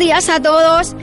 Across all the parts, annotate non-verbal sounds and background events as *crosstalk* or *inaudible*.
Días a todos.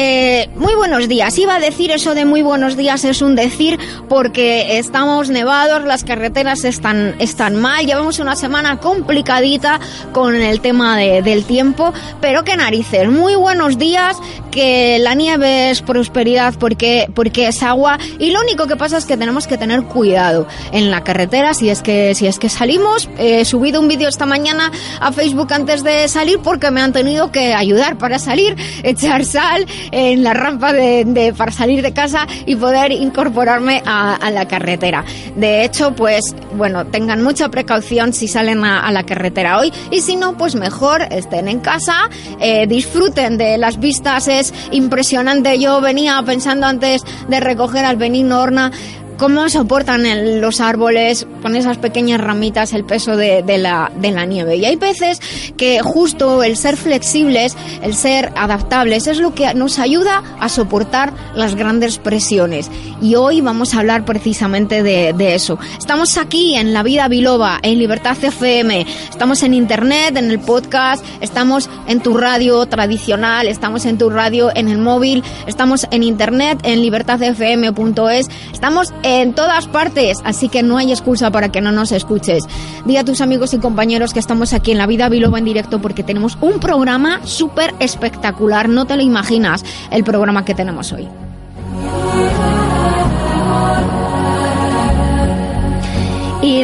Eh, muy buenos días. Iba a decir eso de muy buenos días, es un decir porque estamos nevados, las carreteras están, están mal, llevamos una semana complicadita con el tema del tiempo, pero qué narices. Muy buenos días, que la nieve es prosperidad porque, porque es agua y lo único que pasa es que tenemos que tener cuidado en la carretera si es que, si es que salimos. He subido un vídeo esta mañana a Facebook antes de salir porque me han tenido que ayudar para salir, *laughs* echar sal, en la rampa de, para salir de casa y poder incorporarme a, la carretera. De hecho, pues bueno, tengan mucha precaución si salen a, la carretera hoy y si no, pues mejor estén en casa, eh, disfruten de las vistas, es impresionante. Yo venía pensando antes de recoger al Benigno Horna cómo soportan los árboles con esas pequeñas ramitas el peso de, la, de la nieve. Y hay veces que justo el ser flexibles, el ser adaptables, es lo que nos ayuda a soportar las grandes presiones. Y hoy vamos a hablar precisamente de, de eso. Estamos aquí en La Vida Biloba, en Libertad FM, estamos en Internet, en el podcast, estamos en tu radio tradicional, estamos en tu radio en el móvil, estamos en Internet, en libertadfm.es, estamos en todas partes, así que no hay excusa para que no nos escuches. Di a tus amigos y compañeros que estamos aquí en La Vida Biloba en directo porque tenemos un programa súper espectacular, no te lo imaginas el programa que tenemos hoy.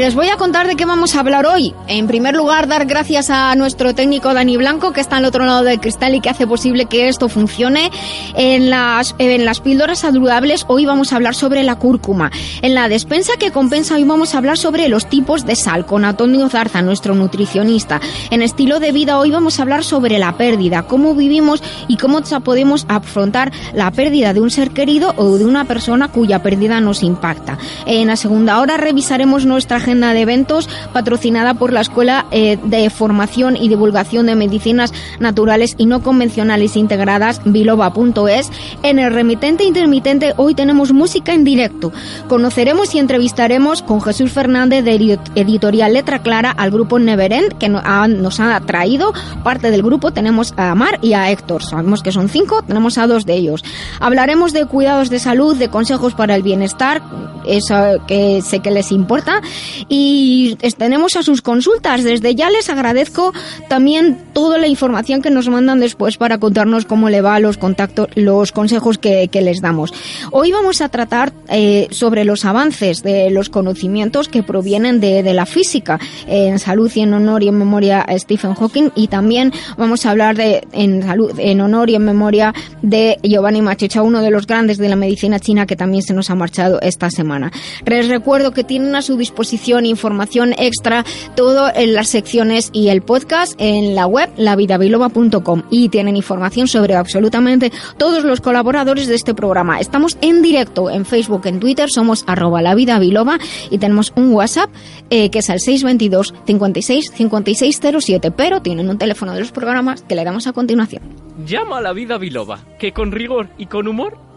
Les voy a contar de qué vamos a hablar hoy. En primer lugar, dar gracias a nuestro técnico Dani Blanco, que está al otro lado del cristal y que hace posible que esto funcione. En las, en las píldoras saludables, hoy vamos a hablar sobre la cúrcuma. En la despensa que compensa, hoy vamos a hablar sobre los tipos de sal, con Antonio Zarza, nuestro nutricionista. En estilo de vida, hoy vamos a hablar sobre la pérdida, cómo vivimos y cómo podemos afrontar la pérdida de un ser querido o de una persona cuya pérdida nos impacta. En la segunda hora revisaremos nuestra agenda de eventos patrocinada por la Escuela eh, de Formación y Divulgación de Medicinas Naturales y No Convencionales Integradas, biloba.es. En el remitente intermitente hoy tenemos música en directo. Conoceremos y entrevistaremos con Jesús Fernández de Editorial Letra Clara al grupo Neverend, que nos ha traído parte del grupo. Tenemos a Mar y a Héctor. Sabemos que son cinco, tenemos a dos de ellos. Hablaremos de cuidados de salud, de consejos para el bienestar, eso que sé que les importa, y tenemos a sus consultas. Desde ya les agradezco también toda la información que nos mandan después para contarnos cómo le va los contactos, los consejos que, les damos. Hoy vamos a tratar eh, sobre los avances de los conocimientos que provienen de, la física en salud y en honor y en memoria a Stephen Hawking y también vamos a hablar de en salud, en honor y en memoria de Giovanni Machicha, uno de los grandes de la medicina china que también se nos ha marchado esta semana. Les recuerdo que tienen a su disposición información extra, todo en las secciones y el podcast en la web lavidabiloba.com y tienen información sobre absolutamente todos los colaboradores de este programa. Estamos en directo en Facebook, en Twitter, somos arroba lavidabiloba y tenemos un WhatsApp eh, que es el 622 56 5607, pero tienen un teléfono de los programas que le damos a continuación. Llama a la vida biloba, que con rigor y con humor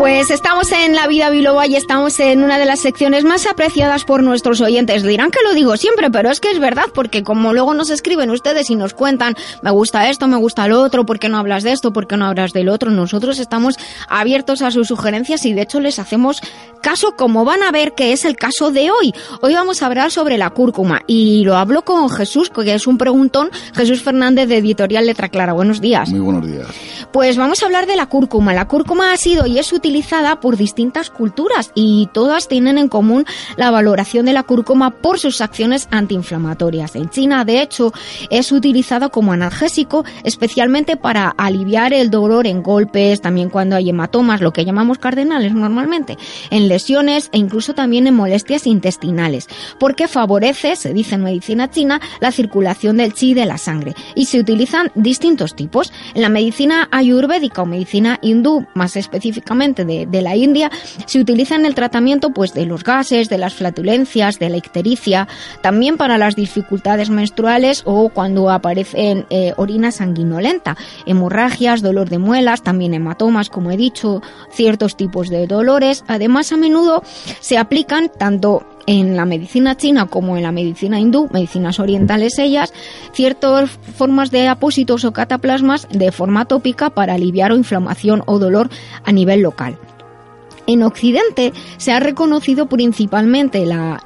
Pues estamos en La Vida Biloba y estamos en una de las secciones más apreciadas por nuestros oyentes. Dirán que lo digo siempre, pero es que es verdad, porque como luego nos escriben ustedes y nos cuentan, me gusta esto, me gusta lo otro, ¿por qué no hablas de esto? ¿Por qué no hablas del otro? Nosotros estamos abiertos a sus sugerencias y de hecho les hacemos caso como van a ver que es el caso de hoy. Hoy vamos a hablar sobre la cúrcuma y lo hablo con Jesús, que es un preguntón, Jesús Fernández de Editorial Letra Clara. Buenos días. Muy buenos días. Pues vamos a hablar de la cúrcuma. La cúrcuma ha sido y es utilizada por distintas culturas y todas tienen en común la valoración de la cúrcuma por sus acciones antiinflamatorias. En China, de hecho, es utilizada como analgésico, especialmente para aliviar el dolor en golpes, también cuando hay hematomas, lo que llamamos cardenales normalmente, en lesiones e incluso también en molestias intestinales, porque favorece, se dice en medicina china, la circulación del chi de la sangre y se utilizan distintos tipos. En la medicina ayurvédica o medicina hindú, más específicamente de, la India, se utiliza en el tratamiento pues, de los gases, de las flatulencias, de la ictericia, también para las dificultades menstruales o cuando aparecen eh, orina sanguinolenta, hemorragias, dolor de muelas, también hematomas, como he dicho, ciertos tipos de dolores. Además, a menudo se aplican tanto en la medicina china como en la medicina hindú, medicinas orientales ellas, ciertas formas de apósitos o cataplasmas de forma tópica para aliviar o inflamación o dolor a nivel local. En Occidente se ha reconocido principalmente la,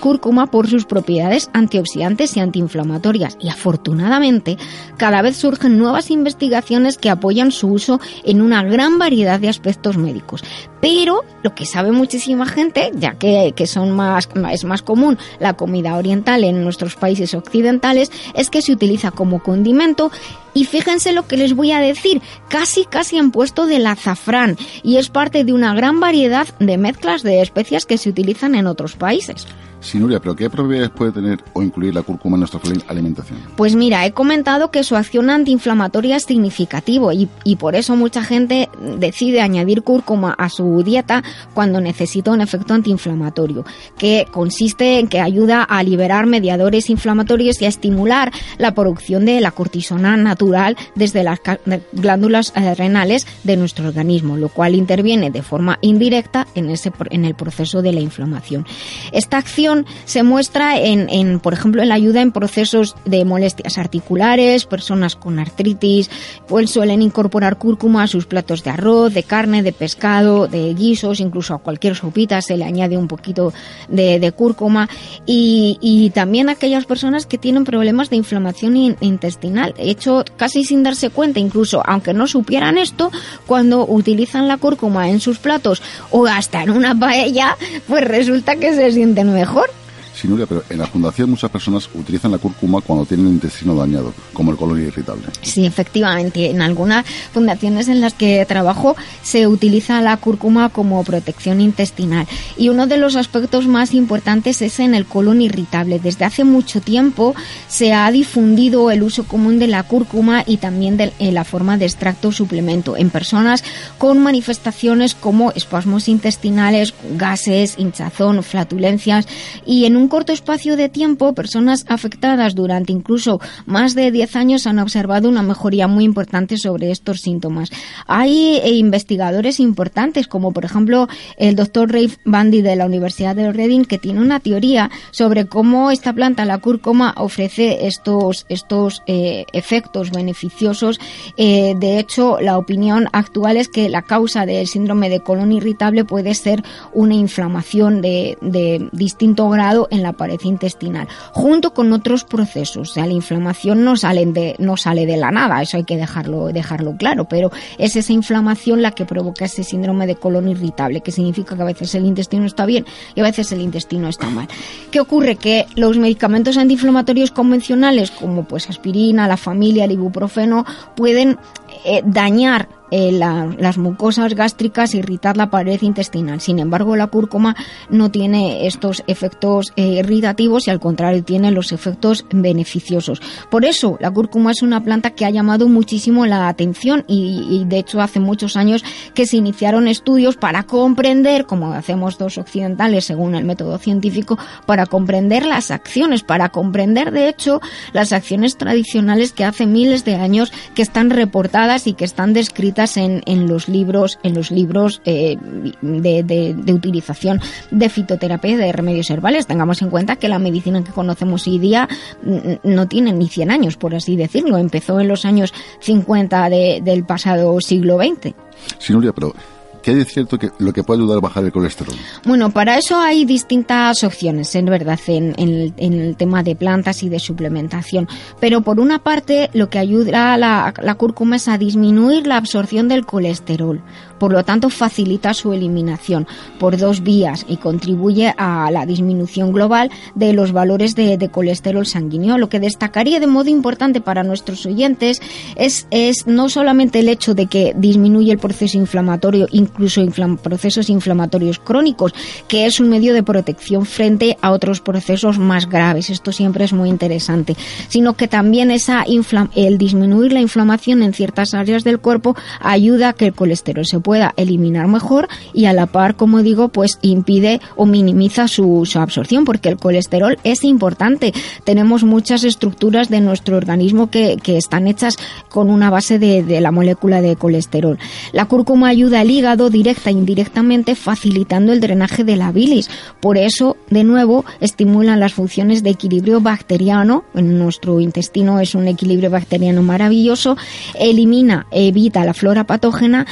cúrcuma por sus propiedades antioxidantes y antiinflamatorias y afortunadamente cada vez surgen nuevas investigaciones que apoyan su uso en una gran variedad de aspectos médicos. Pero lo que sabe muchísima gente, ya que, son más, es más común la comida oriental en nuestros países occidentales, es que se utiliza como condimento y fíjense lo que les voy a decir, casi casi han puesto del azafrán y es parte de una gran variedad de mezclas de especias que se utilizan en otros países. Sinuria, ¿pero qué propiedades puede tener o incluir la cúrcuma en nuestra alimentación? Pues mira, he comentado que su acción antiinflamatoria es significativo y, y, por eso mucha gente decide añadir cúrcuma a su dieta cuando necesita un efecto antiinflamatorio, que consiste en que ayuda a liberar mediadores inflamatorios y a estimular la producción de la cortisona natural desde las glándulas eh, renales de nuestro organismo, lo cual interviene de forma indirecta en, ese, en el proceso de la inflamación. Esta acción se muestra en, por ejemplo, en la ayuda en procesos de molestias articulares, personas con artritis, pues suelen incorporar cúrcuma a sus platos de arroz, de carne, de pescado, de guisos, incluso a cualquier sopita se le añade un poquito de, cúrcuma y, también aquellas personas que tienen problemas de inflamación intestinal. De hecho, casi sin darse cuenta, incluso aunque no supieran esto, cuando utilizan la cúrcuma en sus platos o hasta en una paella, pues resulta que se sienten mejor Sinuria, pero en la fundación muchas personas utilizan la cúrcuma cuando tienen el intestino dañado, como el colon irritable. Sí, efectivamente. En algunas fundaciones en las que trabajo se utiliza la cúrcuma como protección intestinal. Y uno de los aspectos más importantes es en el colon irritable. Desde hace mucho tiempo se ha difundido el uso común de la cúrcuma y también de la forma de extracto suplemento en personas con manifestaciones como espasmos intestinales, gases, hinchazón, flatulencias y en un corto espacio de tiempo, personas afectadas durante incluso más de 10 años han observado una mejoría muy importante sobre estos síntomas. Hay eh, investigadores importantes, como por ejemplo el doctor Rafe Bandy de la Universidad de Reading, que tiene una teoría sobre cómo esta planta, la cúrcuma, ofrece estos, estos eh, efectos beneficiosos. Eh, de hecho, la opinión actual es que la causa del síndrome de colon irritable puede ser una inflamación de, distinto grado la pared intestinal, junto con otros procesos. O sea, la inflamación no, de, no sale de la nada, eso hay que dejarlo, dejarlo claro, pero es esa inflamación la que provoca ese síndrome de colon irritable, que significa que a veces el intestino está bien y a veces el intestino está mal. ¿Qué ocurre? Que los medicamentos antiinflamatorios convencionales, como pues aspirina, la familia, el ibuprofeno, pueden eh, dañar eh, las mucosas gástricas, irritar la pared intestinal. Sin embargo, la cúrcuma no tiene estos efectos eh, irritativos y al contrario tiene los efectos beneficiosos. Por eso, la cúrcuma es una planta que ha llamado muchísimo la atención y, de hecho hace muchos años que se iniciaron estudios para comprender, como hacemos dos occidentales según el método científico, para comprender las acciones, para comprender de hecho las acciones tradicionales que hace miles de años que están reportadas y que están descritas en, en los libros, en los libros eh, de, de, utilización de fitoterapia de remedios herbales. Tengamos en cuenta que la medicina que conocemos hoy día no tiene ni 100 años, por así decirlo. Empezó en los años 50 de, del pasado siglo XX. Sí, Nuria, pero ¿Qué de cierto que lo que puede ayudar a bajar el colesterol? Bueno, para eso hay distintas opciones, en verdad, en, el tema de plantas y de suplementación. Pero por una parte, lo que ayuda a la, cúrcuma es a disminuir la absorción del colesterol por lo tanto facilita su eliminación por dos vías y contribuye a la disminución global de los valores de, de colesterol sanguíneo. Lo que destacaría de modo importante para nuestros oyentes es, es no solamente el hecho de que disminuye el proceso inflamatorio, incluso inflam procesos inflamatorios crónicos, que es un medio de protección frente a otros procesos más graves. Esto siempre es muy interesante, sino que también esa el disminuir la inflamación en ciertas áreas del cuerpo ayuda a que el colesterol se pueda eliminar mejor y a la par, como digo, pues impide o minimiza su, su absorción porque el colesterol es importante. Tenemos muchas estructuras de nuestro organismo que, que están hechas con una base de, de, la molécula de colesterol. La cúrcuma ayuda al hígado directa e indirectamente facilitando el drenaje de la bilis. Por eso, de nuevo, estimulan las funciones de equilibrio bacteriano. En nuestro intestino es un equilibrio bacteriano maravilloso. Elimina, evita la flora patógena.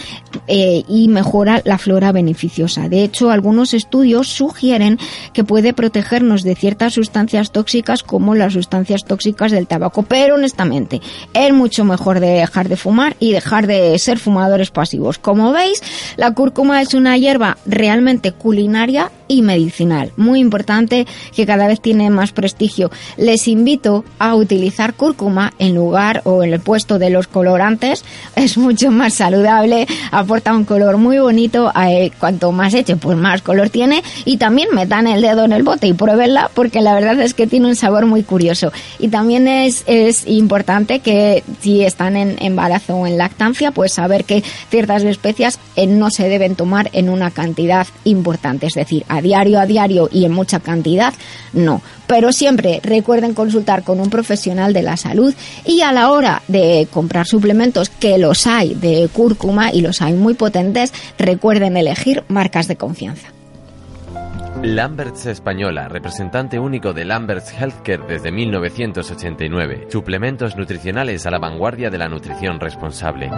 Eh, y mejora la flora beneficiosa. De hecho, algunos estudios sugieren que puede protegernos de ciertas sustancias tóxicas como las sustancias tóxicas del tabaco, pero honestamente es mucho mejor de dejar de fumar y dejar de ser fumadores pasivos. Como veis, la cúrcuma es una hierba realmente culinaria y medicinal. Muy importante que cada vez tiene más prestigio. Les invito a utilizar cúrcuma en lugar o en el puesto de los colorantes. *laughs* Es mucho más saludable, aporta un color muy bonito. Eh, cuanto más eche, pues más color tiene. Y también metan el dedo en el bote y pruébenla porque la verdad es que tiene un sabor muy curioso. Y también es, es importante que si están en embarazo o en lactancia, pues saber que ciertas especias eh, no se deben tomar en una cantidad importante. Es decir, a diario a diario y en mucha cantidad, no. Pero siempre recuerden consultar con un profesional de la salud y a la hora de comprar suplementos, que los hay de cúrcuma y los hay muy potentes, recuerden elegir marcas de confianza. Lamberts Española, representante único de Lamberts Healthcare desde 1989. Suplementos nutricionales a la vanguardia de la nutrición responsable.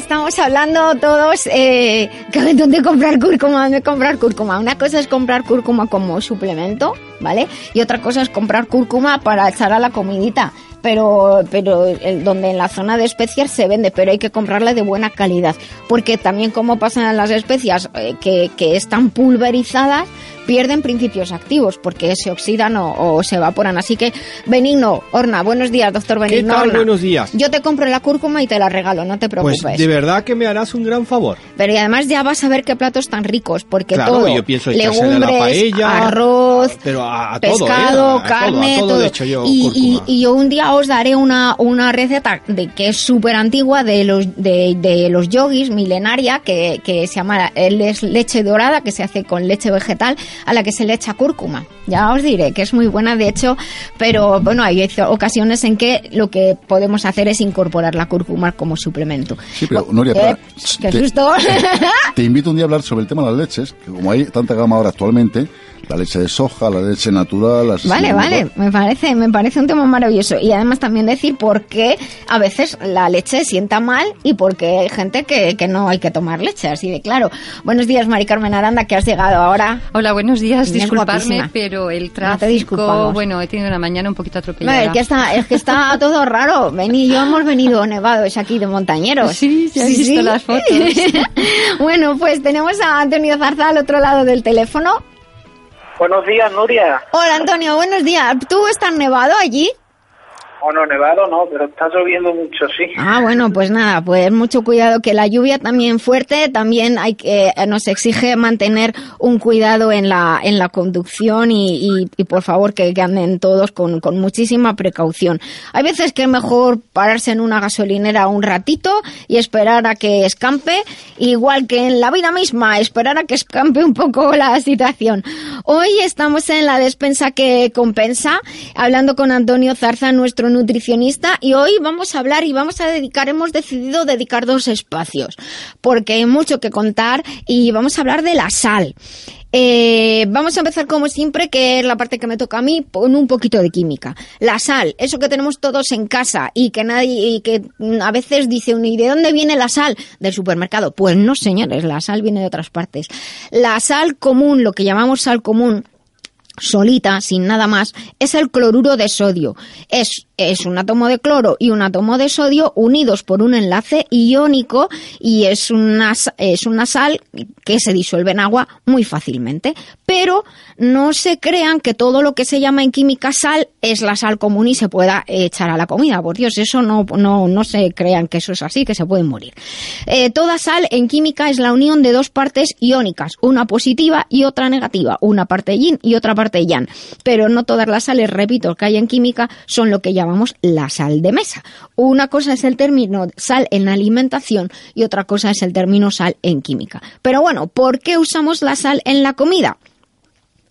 Estamos hablando todos eh, dónde comprar cúrcuma, dónde comprar cúrcuma. Una cosa es comprar cúrcuma como suplemento, ¿vale? Y otra cosa es comprar cúrcuma para echar a la comidita. Pero, pero el, donde en la zona de especias se vende, pero hay que comprarla de buena calidad. Porque también como pasan las especias eh, que, que están pulverizadas, pierden principios activos porque se oxidan o, o, se evaporan. Así que, Benigno, Orna, buenos días, doctor Benigno. ¿Qué tal? Orna. Buenos días. Yo te compro la cúrcuma y te la regalo, no te preocupes. Pues de verdad que me harás un gran favor. Pero y además ya vas a ver qué platos tan ricos, porque claro, todo, yo pienso legumbres, la paella, arroz, pero a, a pescado, todo, ¿eh? a carne, todo, a todo, hecho yo y, y, y, yo un día os daré una, una receta de que es súper antigua de los de, de los yogis milenaria que, que se llama es leche dorada que se hace con leche vegetal a la que se le echa cúrcuma. Ya os diré que es muy buena de hecho, pero bueno, hay ocasiones en que lo que podemos hacer es incorporar la cúrcuma como suplemento. Sí, pero Noria, ¿Qué, para, qué te, susto. *laughs* te invito un día a hablar sobre el tema de las leches, que como hay tanta gama ahora actualmente, la leche de soja, la leche natural, las Vale, vale, me parece, me parece un tema maravilloso. Y además también decir por qué a veces la leche sienta mal y por qué hay gente que, que no hay que tomar leche, así de claro. Buenos días, Mari Carmen Aranda, que has llegado ahora. Hola, buenos días, guapísima. pero el No te tráfico, disculpamos. bueno, he tenido una mañana un poquito No, atropellada. es que está, es que está todo raro. Vení, yo hemos venido nevados aquí de montañeros. Sí, ya he visto las fotos. *laughs* bueno, pues tenemos a Antonio Zarza al otro lado del teléfono. Buenos días, Nuria. Hola Antonio, buenos días. ¿Tú estás nevado allí? Bueno, nevado no, pero está lloviendo mucho, sí. Ah, bueno, pues nada, pues mucho cuidado que la lluvia también fuerte, también hay que eh, nos exige mantener un cuidado en la en la conducción y, y, y por favor que, que anden todos con, con muchísima precaución. Hay veces que es mejor pararse en una gasolinera un ratito y esperar a que escampe, igual que en la vida misma, esperar a que escampe un poco la situación. Hoy estamos en la despensa que compensa, hablando con Antonio Zarza, nuestro nutricionista, y hoy vamos a hablar y vamos a dedicar, hemos decidido dedicar dos espacios, porque hay mucho que contar y vamos a hablar de la sal. Eh, vamos a empezar como siempre, que es la parte que me toca a mí, con un poquito de química. La sal, eso que tenemos todos en casa y que nadie, y que mm, a veces dice uno, ¿y de dónde viene la sal? Del supermercado. Pues no, señores, la sal viene de otras partes. La sal común, lo que llamamos sal común, solita, sin nada más, es el cloruro de sodio. Es, es un átomo de cloro y un átomo de sodio unidos por un enlace iónico y es una, es una sal que se disuelve en agua muy fácilmente. Pero no se crean que todo lo que se llama en química sal es la sal común y se pueda echar a la comida. Por Dios, eso no, no, no se crean que eso es así, que se pueden morir. Eh, toda sal en química es la unión de dos partes iónicas, una positiva y otra negativa, una parte yin y otra parte yang. Pero no todas las sales, repito, que hay en química son lo que llamamos la sal de mesa. Una cosa es el término sal en alimentación y otra cosa es el término sal en química. Pero bueno, ¿por qué usamos la sal en la comida?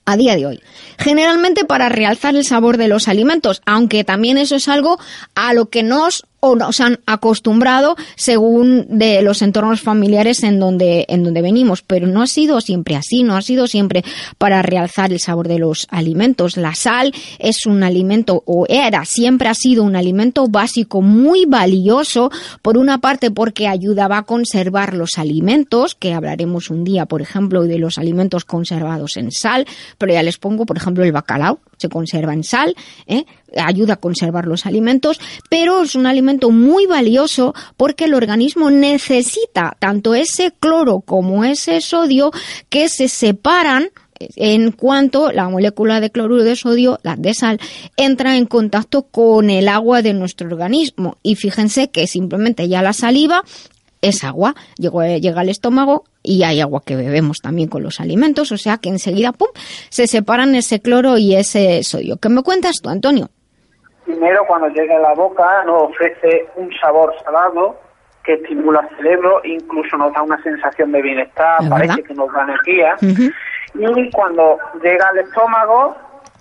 a día de hoy. Generalmente para realzar el sabor de los alimentos, aunque también eso es algo a lo que nos o nos han acostumbrado según de los entornos familiares en donde en donde venimos, pero no ha sido siempre así, no ha sido siempre para realzar el sabor de los alimentos. La sal es un alimento o era, siempre ha sido un alimento básico muy valioso por una parte porque ayudaba a conservar los alimentos, que hablaremos un día, por ejemplo, de los alimentos conservados en sal, pero ya les pongo, por ejemplo, el bacalao se conserva en sal, ¿eh? Ayuda a conservar los alimentos, pero es un alimento muy valioso porque el organismo necesita tanto ese cloro como ese sodio que se separan en cuanto la molécula de cloruro de sodio, la de sal, entra en contacto con el agua de nuestro organismo. Y fíjense que simplemente ya la saliva es agua, llega al estómago y hay agua que bebemos también con los alimentos, o sea que enseguida, ¡pum!, se separan ese cloro y ese sodio. ¿Qué me cuentas tú, Antonio? Primero, cuando llega a la boca, nos ofrece un sabor salado que estimula el cerebro, incluso nos da una sensación de bienestar, parece que nos da energía. Y cuando llega al estómago,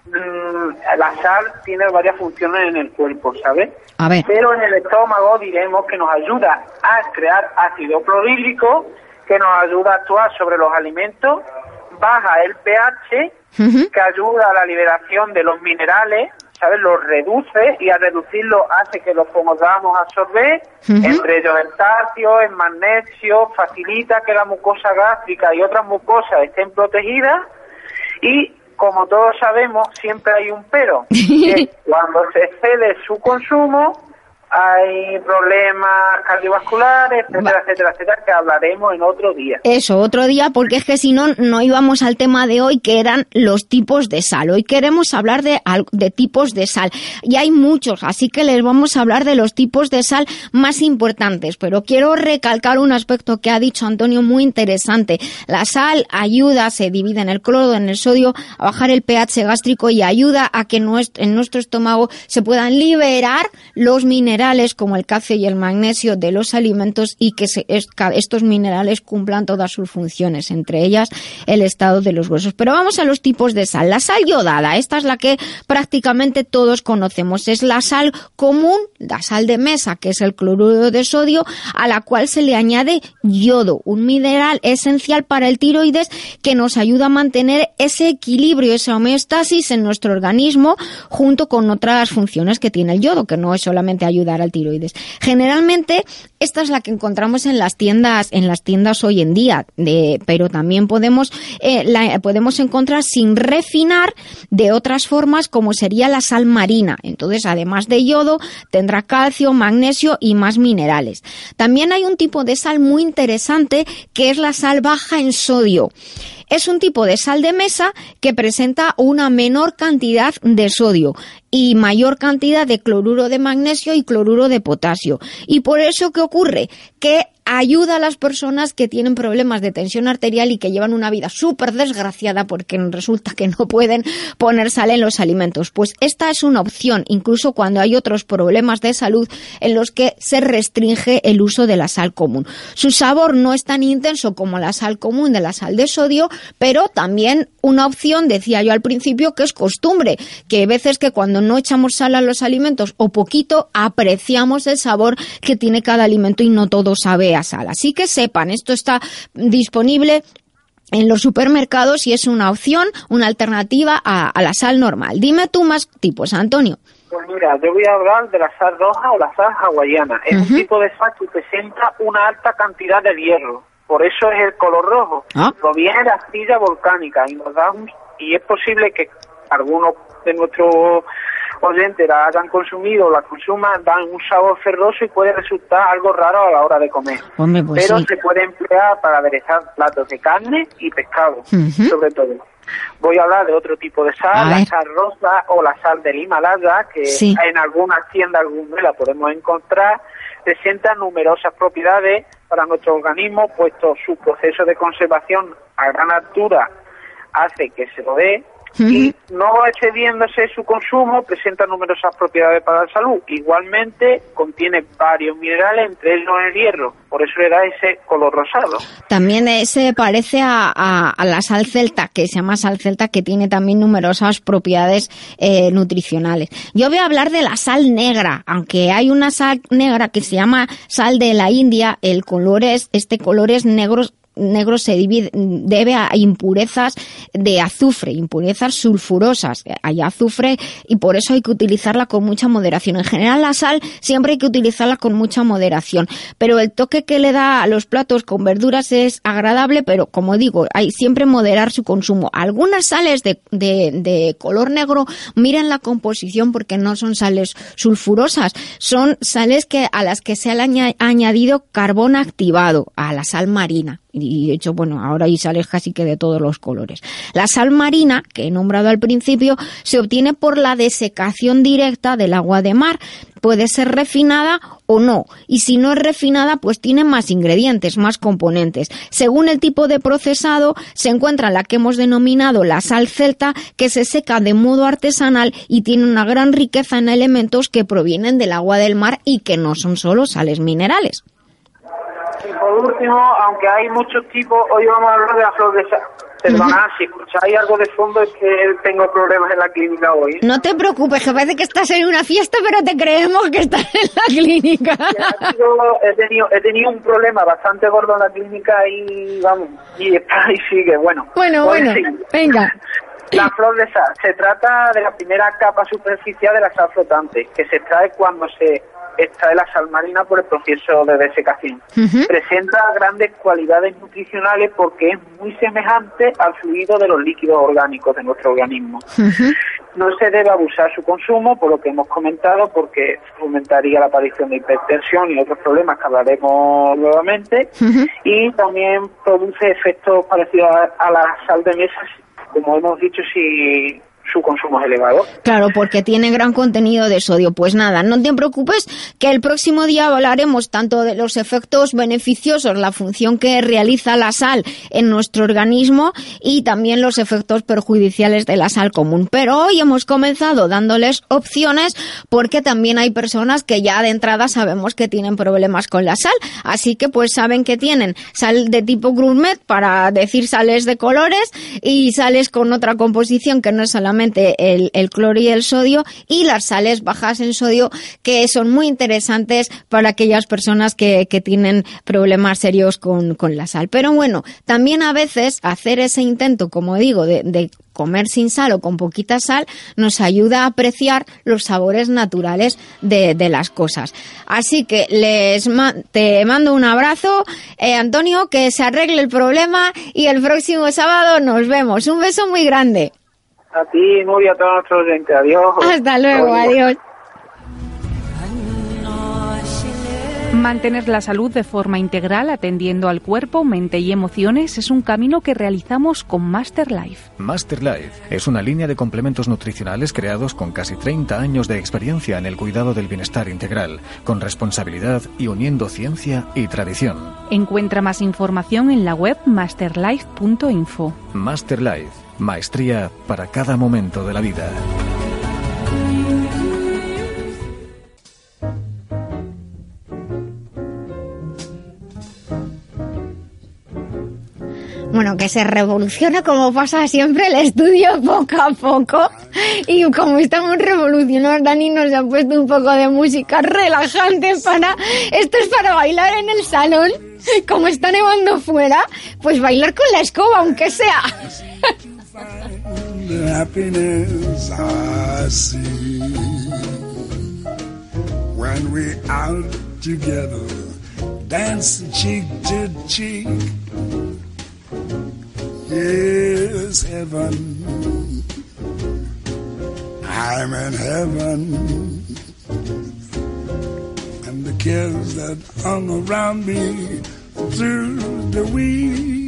mmm, la sal tiene varias funciones en el cuerpo, ¿sabes? A ver. Pero en el estómago diremos que nos ayuda a crear ácido clorhídrico, que nos ayuda a actuar sobre los alimentos, baja el pH, que ayuda a la liberación de los minerales, ¿sabes? Los reduce y al reducirlo hace que los podamos absorber, entre ellos el calcio, el magnesio, facilita que la mucosa gástrica y otras mucosas estén protegidas y como todos sabemos, siempre hay un pero, que *laughs* cuando se excede su consumo hay problemas cardiovasculares, etcétera, etcétera, etcétera, que hablaremos en otro día. Eso, otro día, porque es que si no, no íbamos al tema de hoy, que eran los tipos de sal. Hoy queremos hablar de, de tipos de sal. Y hay muchos, así que les vamos a hablar de los tipos de sal más importantes. Pero quiero recalcar un aspecto que ha dicho Antonio muy interesante. La sal ayuda, se divide en el cloro, en el sodio, a bajar el pH gástrico y ayuda a que en nuestro estómago se puedan liberar los minerales como el calcio y el magnesio de los alimentos y que estos minerales cumplan todas sus funciones, entre ellas el estado de los huesos. Pero vamos a los tipos de sal. La sal yodada, esta es la que prácticamente todos conocemos. Es la sal común, la sal de mesa, que es el cloruro de sodio, a la cual se le añade yodo, un mineral esencial para el tiroides que nos ayuda a mantener ese equilibrio, esa homeostasis en nuestro organismo junto con otras funciones que tiene el yodo, que no es solamente al tiroides. Generalmente esta es la que encontramos en las tiendas, en las tiendas hoy en día, de, pero también podemos, eh, la, podemos encontrar sin refinar de otras formas como sería la sal marina. Entonces, además de yodo, tendrá calcio, magnesio y más minerales. También hay un tipo de sal muy interesante que es la sal baja en sodio. Es un tipo de sal de mesa que presenta una menor cantidad de sodio y mayor cantidad de cloruro de magnesio y cloruro de potasio. Y por eso, ¿qué ocurre? Que ayuda a las personas que tienen problemas de tensión arterial y que llevan una vida súper desgraciada porque resulta que no pueden poner sal en los alimentos. Pues esta es una opción, incluso cuando hay otros problemas de salud en los que se restringe el uso de la sal común. Su sabor no es tan intenso como la sal común de la sal de sodio, pero también una opción, decía yo al principio, que es costumbre, que hay veces que cuando no echamos sal a los alimentos o poquito, apreciamos el sabor que tiene cada alimento y no todo sabe sal. Así que sepan, esto está disponible en los supermercados y es una opción, una alternativa a, a la sal normal. Dime tú más tipos, Antonio. Pues mira, yo voy a hablar de la sal roja o la sal hawaiana. Es un tipo de sal que presenta una alta cantidad de hierro. Por eso es el color rojo. Ah. Proviene de arcilla volcánica y nos da un- y es posible que algunos de nuestros oyentes la hayan consumido o la consuman, dan un sabor ferroso y puede resultar algo raro a la hora de comer. Hombre, pues Pero sí. se puede emplear para aderezar platos de carne y pescado, sobre todo. Voy a hablar de otro tipo de A sal, la ver. sal rosa o la sal del Himalaya, que Sí. en algunas tiendas alguna la podemos encontrar, presenta numerosas propiedades para nuestro organismo, puesto su proceso de conservación a gran altura hace que se lo dé y no excediéndose su consumo presenta numerosas propiedades para la salud. Igualmente contiene varios minerales, entre ellos el hierro, por eso le da ese color rosado. También se parece a, a- a la sal celta, que se llama sal celta, que tiene también numerosas propiedades eh, nutricionales. Yo voy a hablar de la sal negra, aunque hay una sal negra que se llama sal de la India, el color es, este color es negro negro se divide- debe a impurezas de azufre, impurezas sulfurosas. Hay azufre y por eso hay que utilizarla con mucha moderación. En general la sal siempre hay que utilizarla con mucha moderación, pero el toque que le da a los platos con verduras es agradable, pero como digo, hay siempre moderar su consumo. Algunas sales de, de- de color negro, miren la composición porque no son sales sulfurosas, son sales que a las que se le ha aña- añadido carbón activado a la sal marina y de hecho, bueno, ahora hay sales casi que de todos los colores. La sal marina, que he nombrado al principio, se obtiene por la desecación directa del agua de mar. Puede ser refinada o no. Y si no es refinada, pues tiene más ingredientes, más componentes. Según el tipo de procesado, se encuentra la que hemos denominado la sal celta, que se seca de modo artesanal y tiene una gran riqueza en elementos que provienen del agua del mar y que no son solo sales minerales. Y por último, aunque hay muchos tipos, hoy vamos a hablar de la flor de sal. Perdonad, si escucháis algo de fondo es que tengo problemas en la clínica hoy. No te preocupes, que parece que estás en una fiesta, pero te creemos que estás en la clínica. He, tenido, he tenido un problema bastante gordo en la clínica y vamos, y, está- y sigue, bueno. Bueno, bueno, sí. venga. La flor de sal. Se trata de la primera capa superficial de la sal flotante, que se extrae cuando se extrae la sal marina por el proceso de desecación. Presenta grandes cualidades nutricionales porque es muy semejante al fluido de los líquidos orgánicos de nuestro organismo. No se debe abusar su consumo, por lo que hemos comentado, porque fomentaría la aparición de hipertensión y otros problemas que hablaremos nuevamente. Y también produce efectos parecidos a, a la sal de mesa, como hemos dicho, si su consumo es elevado. Claro, porque tiene gran contenido de sodio. Pues nada, no te preocupes que el próximo día hablaremos tanto de los efectos beneficiosos, la función que realiza la sal en nuestro organismo y también los efectos perjudiciales de la sal común. Pero hoy hemos comenzado dándoles opciones porque también hay personas que ya de entrada sabemos que tienen problemas con la sal. Así que pues saben que tienen sal de tipo gourmet para decir sales de colores y sales con otra composición que no es solamente el, cloro y el sodio y las sales bajas en sodio que son muy interesantes para aquellas personas que, que tienen problemas serios con, con la sal. Pero bueno, también a veces hacer ese intento, como digo, de, comer sin sal o con poquita sal nos ayuda a apreciar los sabores naturales de, de las cosas. Así que les te mando un abrazo, eh, Antonio, que se arregle el problema y el próximo sábado nos vemos. Un beso muy grande. A ti, Nuria, a todos nuestros oyentes. Adiós. Hasta luego, Adiós. adiós. Mantener la salud de forma integral, atendiendo al cuerpo, mente y emociones, es un camino que realizamos con Master Life. Master Life es una línea de complementos nutricionales creados con casi 30 años de experiencia en el cuidado del bienestar integral, con responsabilidad y uniendo ciencia y tradición. Encuentra más información en la web masterlife.info. Master Life, maestría para cada momento de la vida. Bueno, que se revoluciona como pasa siempre el estudio *laughs* poco a poco. Y como estamos revolucionados, Dani nos ha puesto un poco de música relajante para... Esto es para bailar en el salón. Como está nevando fuera, pues bailar con la escoba, aunque sea. *laughs* the happiness I see when we're out together, dance cheek to cheek. Yes, heaven. I'm in heaven. And the cares that hung around me through the week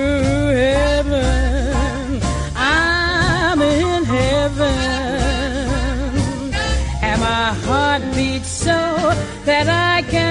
that I can.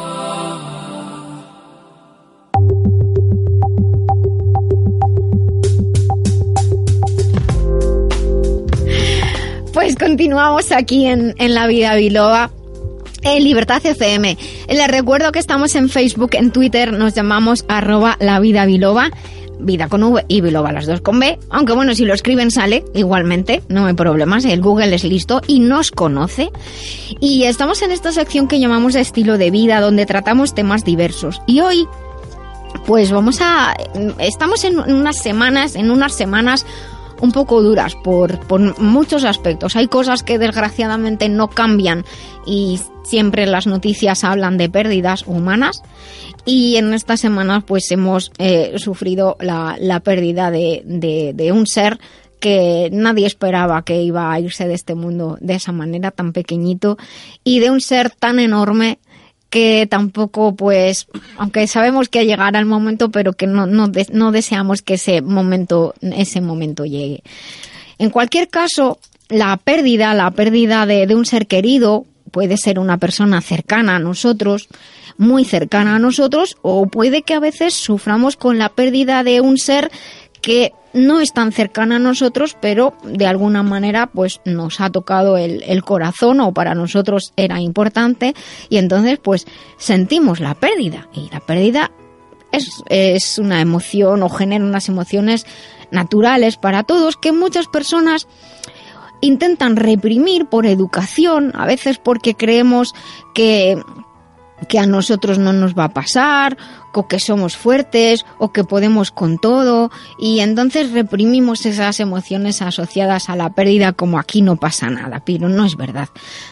Continuamos aquí en, en La Vida Biloba. En Libertad FM. Les recuerdo que estamos en Facebook, en Twitter, nos llamamos arroba la vida biloba. Vida con V y biloba las dos con B. Aunque bueno, si lo escriben sale igualmente, no hay problemas. El Google es listo y nos conoce. Y estamos en esta sección que llamamos estilo de vida, donde tratamos temas diversos. Y hoy pues vamos a. Estamos en unas semanas, en unas semanas un poco duras por, por muchos aspectos. Hay cosas que desgraciadamente no cambian y siempre las noticias hablan de pérdidas humanas. Y en estas semanas pues hemos eh, sufrido la, la pérdida de, de, de un ser que nadie esperaba que iba a irse de este mundo de esa manera tan pequeñito y de un ser tan enorme que tampoco, pues, aunque sabemos que llegará el momento, pero que no, no, no deseamos que ese momento, ese momento llegue. En cualquier caso, la pérdida, la pérdida de, de un ser querido, puede ser una persona cercana a nosotros, muy cercana a nosotros, o puede que a veces suframos con la pérdida de un ser que no es tan cercana a nosotros, pero de alguna manera pues nos ha tocado el, el corazón o para nosotros era importante y entonces pues sentimos la pérdida. Y la pérdida es, es una emoción o genera unas emociones naturales para todos que muchas personas intentan reprimir por educación, a veces porque creemos que que a nosotros no nos va a pasar, o que somos fuertes, o que podemos con todo, y entonces reprimimos esas emociones asociadas a la pérdida como aquí no pasa nada, pero no es verdad.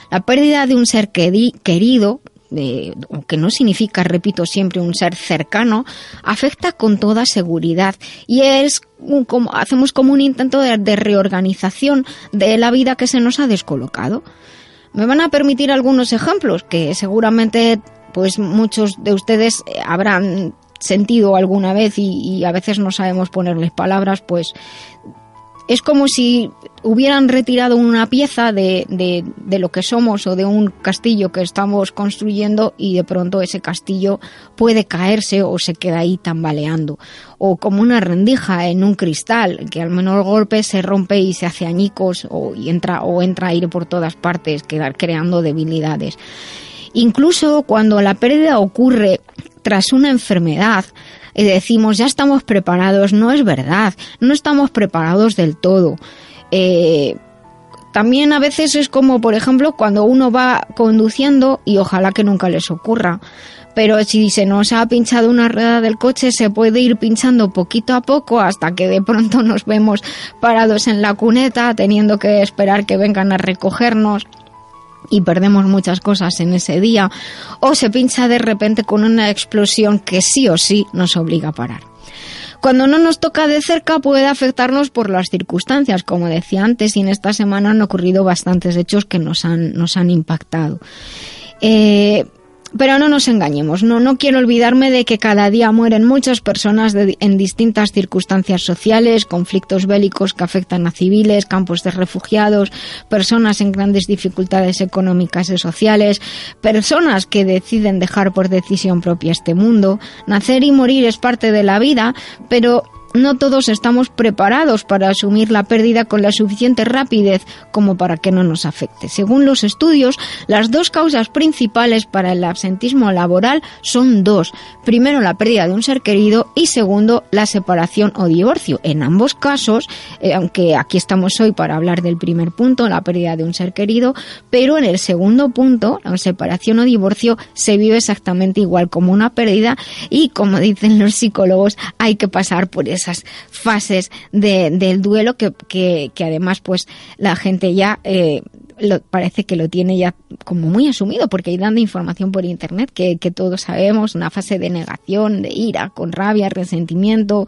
La pérdida de un ser queri- querido, de- que no significa, repito siempre, un ser cercano, afecta con toda seguridad y es un- como hacemos como un intento de reorganización de la vida que se nos ha descolocado. Me van a permitir algunos ejemplos que seguramente pues muchos de ustedes eh, habrán sentido alguna vez y, a veces no sabemos ponerles palabras, pues es como si hubieran retirado una pieza de, de, de lo que somos o de un castillo que estamos construyendo y de pronto ese castillo puede caerse o se queda ahí tambaleando. O como una rendija en un cristal que al menor golpe se rompe y se hace añicos o, y entra, o entra aire por todas partes, creando debilidades. Incluso cuando la pérdida ocurre tras una enfermedad, y decimos ya estamos preparados, no es verdad, no estamos preparados del todo. Eh, también a veces es como, por ejemplo, cuando uno va conduciendo, y ojalá que nunca les ocurra, pero si se nos ha pinchado una rueda del coche, se puede ir pinchando poquito a poco hasta que de pronto nos vemos parados en la cuneta, teniendo que esperar que vengan a recogernos y perdemos muchas cosas en ese día, o se pincha de repente con una explosión que sí o sí nos obliga a parar. Cuando no nos toca de cerca puede afectarnos por las circunstancias, como decía antes, y en esta semana han ocurrido bastantes hechos que nos han, nos han impactado. Eh, pero no nos engañemos, no, no quiero olvidarme de que cada día mueren muchas personas de- en distintas circunstancias sociales, conflictos bélicos que afectan a civiles, campos de refugiados, personas en grandes dificultades económicas y sociales, personas que deciden dejar por decisión propia este mundo. Nacer y morir es parte de la vida, pero no todos estamos preparados para asumir la pérdida con la suficiente rapidez como para que no nos afecte. Según los estudios, las dos causas principales para el absentismo laboral son dos. Primero, la pérdida de un ser querido y segundo, la separación o divorcio. En ambos casos, eh, aunque aquí estamos hoy para hablar del primer punto, la pérdida de un ser querido, pero en el segundo punto, la separación o divorcio, se vive exactamente igual como una pérdida y como dicen los psicólogos, hay que pasar por esas fases de- del duelo que, que, además pues la gente ya eh, lo- parece que lo tiene ya como muy asumido porque hay dando información por internet que, que todos sabemos, una fase de negación, de ira, con rabia, resentimiento,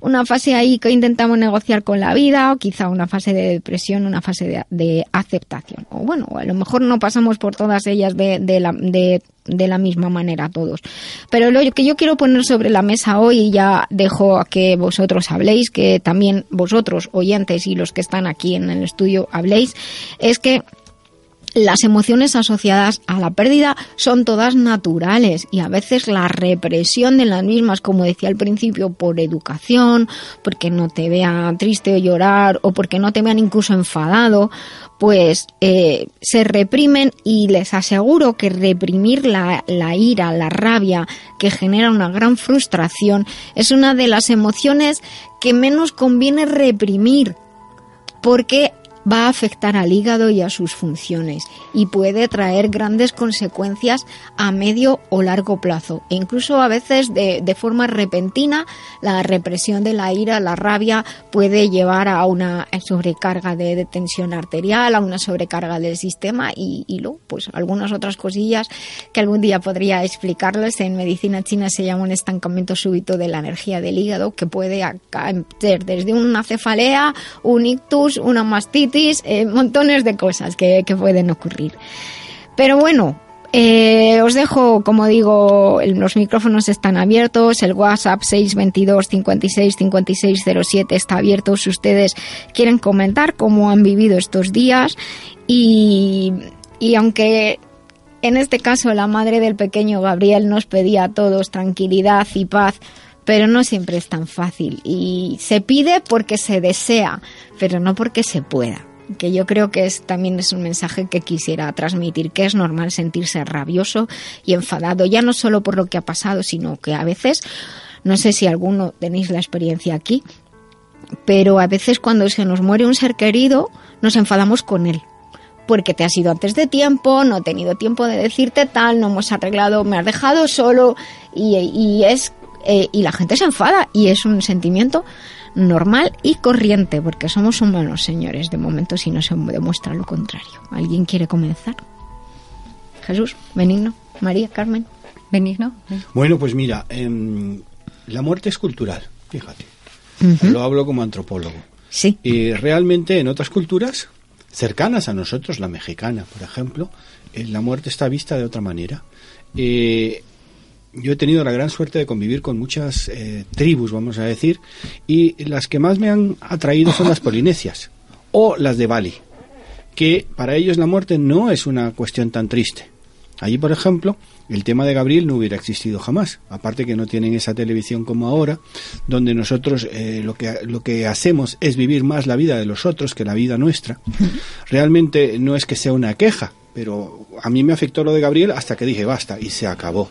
una fase ahí que intentamos negociar con la vida o quizá una fase de depresión, una fase de, de aceptación. O bueno, a lo mejor no pasamos por todas ellas de, de la, de, de la misma manera todos. Pero lo que yo quiero poner sobre la mesa hoy y ya dejo a que vosotros habléis, que también vosotros oyentes y los que están aquí en el estudio habléis, es que las emociones asociadas a la pérdida son todas naturales y a veces la represión de las mismas, como decía al principio, por educación, porque no te vean triste o llorar o porque no te vean incluso enfadado, pues eh, se reprimen y les aseguro que reprimir la, la ira, la rabia, que genera una gran frustración, es una de las emociones que menos conviene reprimir porque va a afectar al hígado y a sus funciones y puede traer grandes consecuencias a medio o largo plazo. E incluso a veces de, de forma repentina la represión de la ira, la rabia puede llevar a una sobrecarga de, de tensión arterial, a una sobrecarga del sistema y, y luego pues algunas otras cosillas que algún día podría explicarles. En medicina china se llama un estancamiento súbito de la energía del hígado que puede ser desde una cefalea, un ictus, una mastitis, eh, montones de cosas que, pueden ocurrir. Pero bueno, eh, os dejo, como digo, los micrófonos están abiertos, el WhatsApp 622 56 56 07 está abierto si ustedes quieren comentar cómo han vivido estos días y, y aunque en este caso la madre del pequeño Gabriel nos pedía a todos tranquilidad y paz, pero no siempre es tan fácil y se pide porque se desea, pero no porque se pueda. Que yo creo que es, también es un mensaje que quisiera transmitir, que es normal sentirse rabioso y enfadado, ya no solo por lo que ha pasado, sino que a veces, no sé si alguno tenéis la experiencia aquí, pero a veces cuando se nos muere un ser querido, nos enfadamos con él porque te has ido antes de tiempo, no he tenido tiempo de decirte tal, no hemos arreglado, me has dejado solo y, y es eh, y la gente se enfada y es un sentimiento normal y corriente porque somos humanos, señores, de momento si no se demuestra lo contrario. ¿Alguien quiere comenzar? Jesús, Benigno, María, Carmen. Benigno. Bueno, pues mira, em, la muerte es cultural, fíjate. Lo hablo como antropólogo. Sí. Y realmente en otras culturas cercanas a nosotros, la mexicana, por ejemplo, eh, la muerte está vista de otra manera. Eh, yo he tenido la gran suerte de convivir con muchas eh, tribus, vamos a decir, y las que más me han atraído son las polinesias o las de Bali, que para ellos la muerte no es una cuestión tan triste. Allí, por ejemplo, el tema de Gabriel no hubiera existido jamás. Aparte que no tienen esa televisión como ahora, donde nosotros eh, lo, que, lo que hacemos es vivir más la vida de los otros que la vida nuestra. Realmente no es que sea una queja, pero a mí me afectó lo de Gabriel hasta que dije basta y se acabó.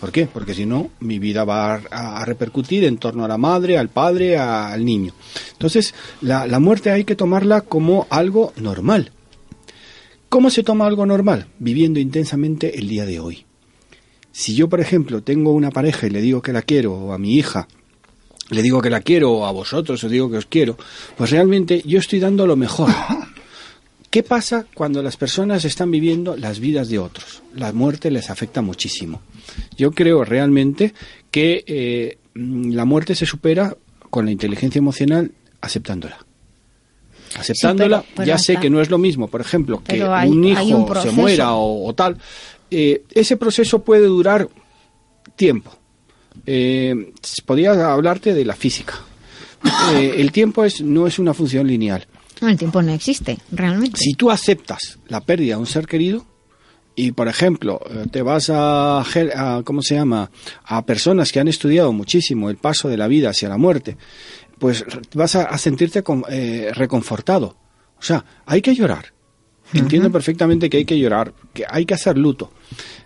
¿Por qué? Porque si no, mi vida va a, a repercutir en torno a la madre, al padre, a- al niño. Entonces, la, la muerte hay que tomarla como algo normal. ¿Cómo se toma algo normal? Viviendo intensamente el día de hoy. Si yo, por ejemplo, tengo una pareja y le digo que la quiero, o a mi hija, le digo que la quiero, o a vosotros os digo que os quiero, pues realmente yo estoy dando lo mejor. *laughs* ¿Qué pasa cuando las personas están viviendo las vidas de otros? La muerte les afecta muchísimo. Yo creo realmente que eh, mm, la muerte se supera con la inteligencia emocional aceptándola. Aceptándola, Sí, pero- pero ya sé que no es lo mismo, por ejemplo, que hay- un hijo un se muera o, o tal. Eh, ese proceso puede durar tiempo. Eh, podría hablarte de la física. Eh, el tiempo es, no es una función lineal. No, el tiempo no existe, realmente. Si tú aceptas la pérdida de un ser querido, y por ejemplo eh, te vas a, a cómo se llama a personas que han estudiado muchísimo el paso de la vida hacia la muerte pues vas a, a sentirte con- eh, reconfortado. O sea hay que llorar. Entiendo perfectamente que hay que llorar que hay que hacer luto.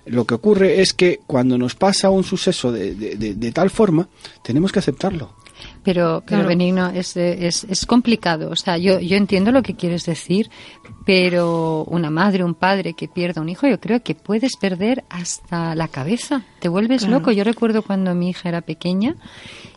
Lo que ocurre es que cuando nos pasa un suceso de, de- de- de tal forma tenemos que aceptarlo Pero, pero Claro. Benigno, es, es, es complicado. O sea, yo, yo entiendo lo que quieres decir, pero una madre, un padre que pierda un hijo, yo creo que puedes perder hasta la cabeza. Te vuelves Claro. loco. Yo recuerdo cuando mi hija era pequeña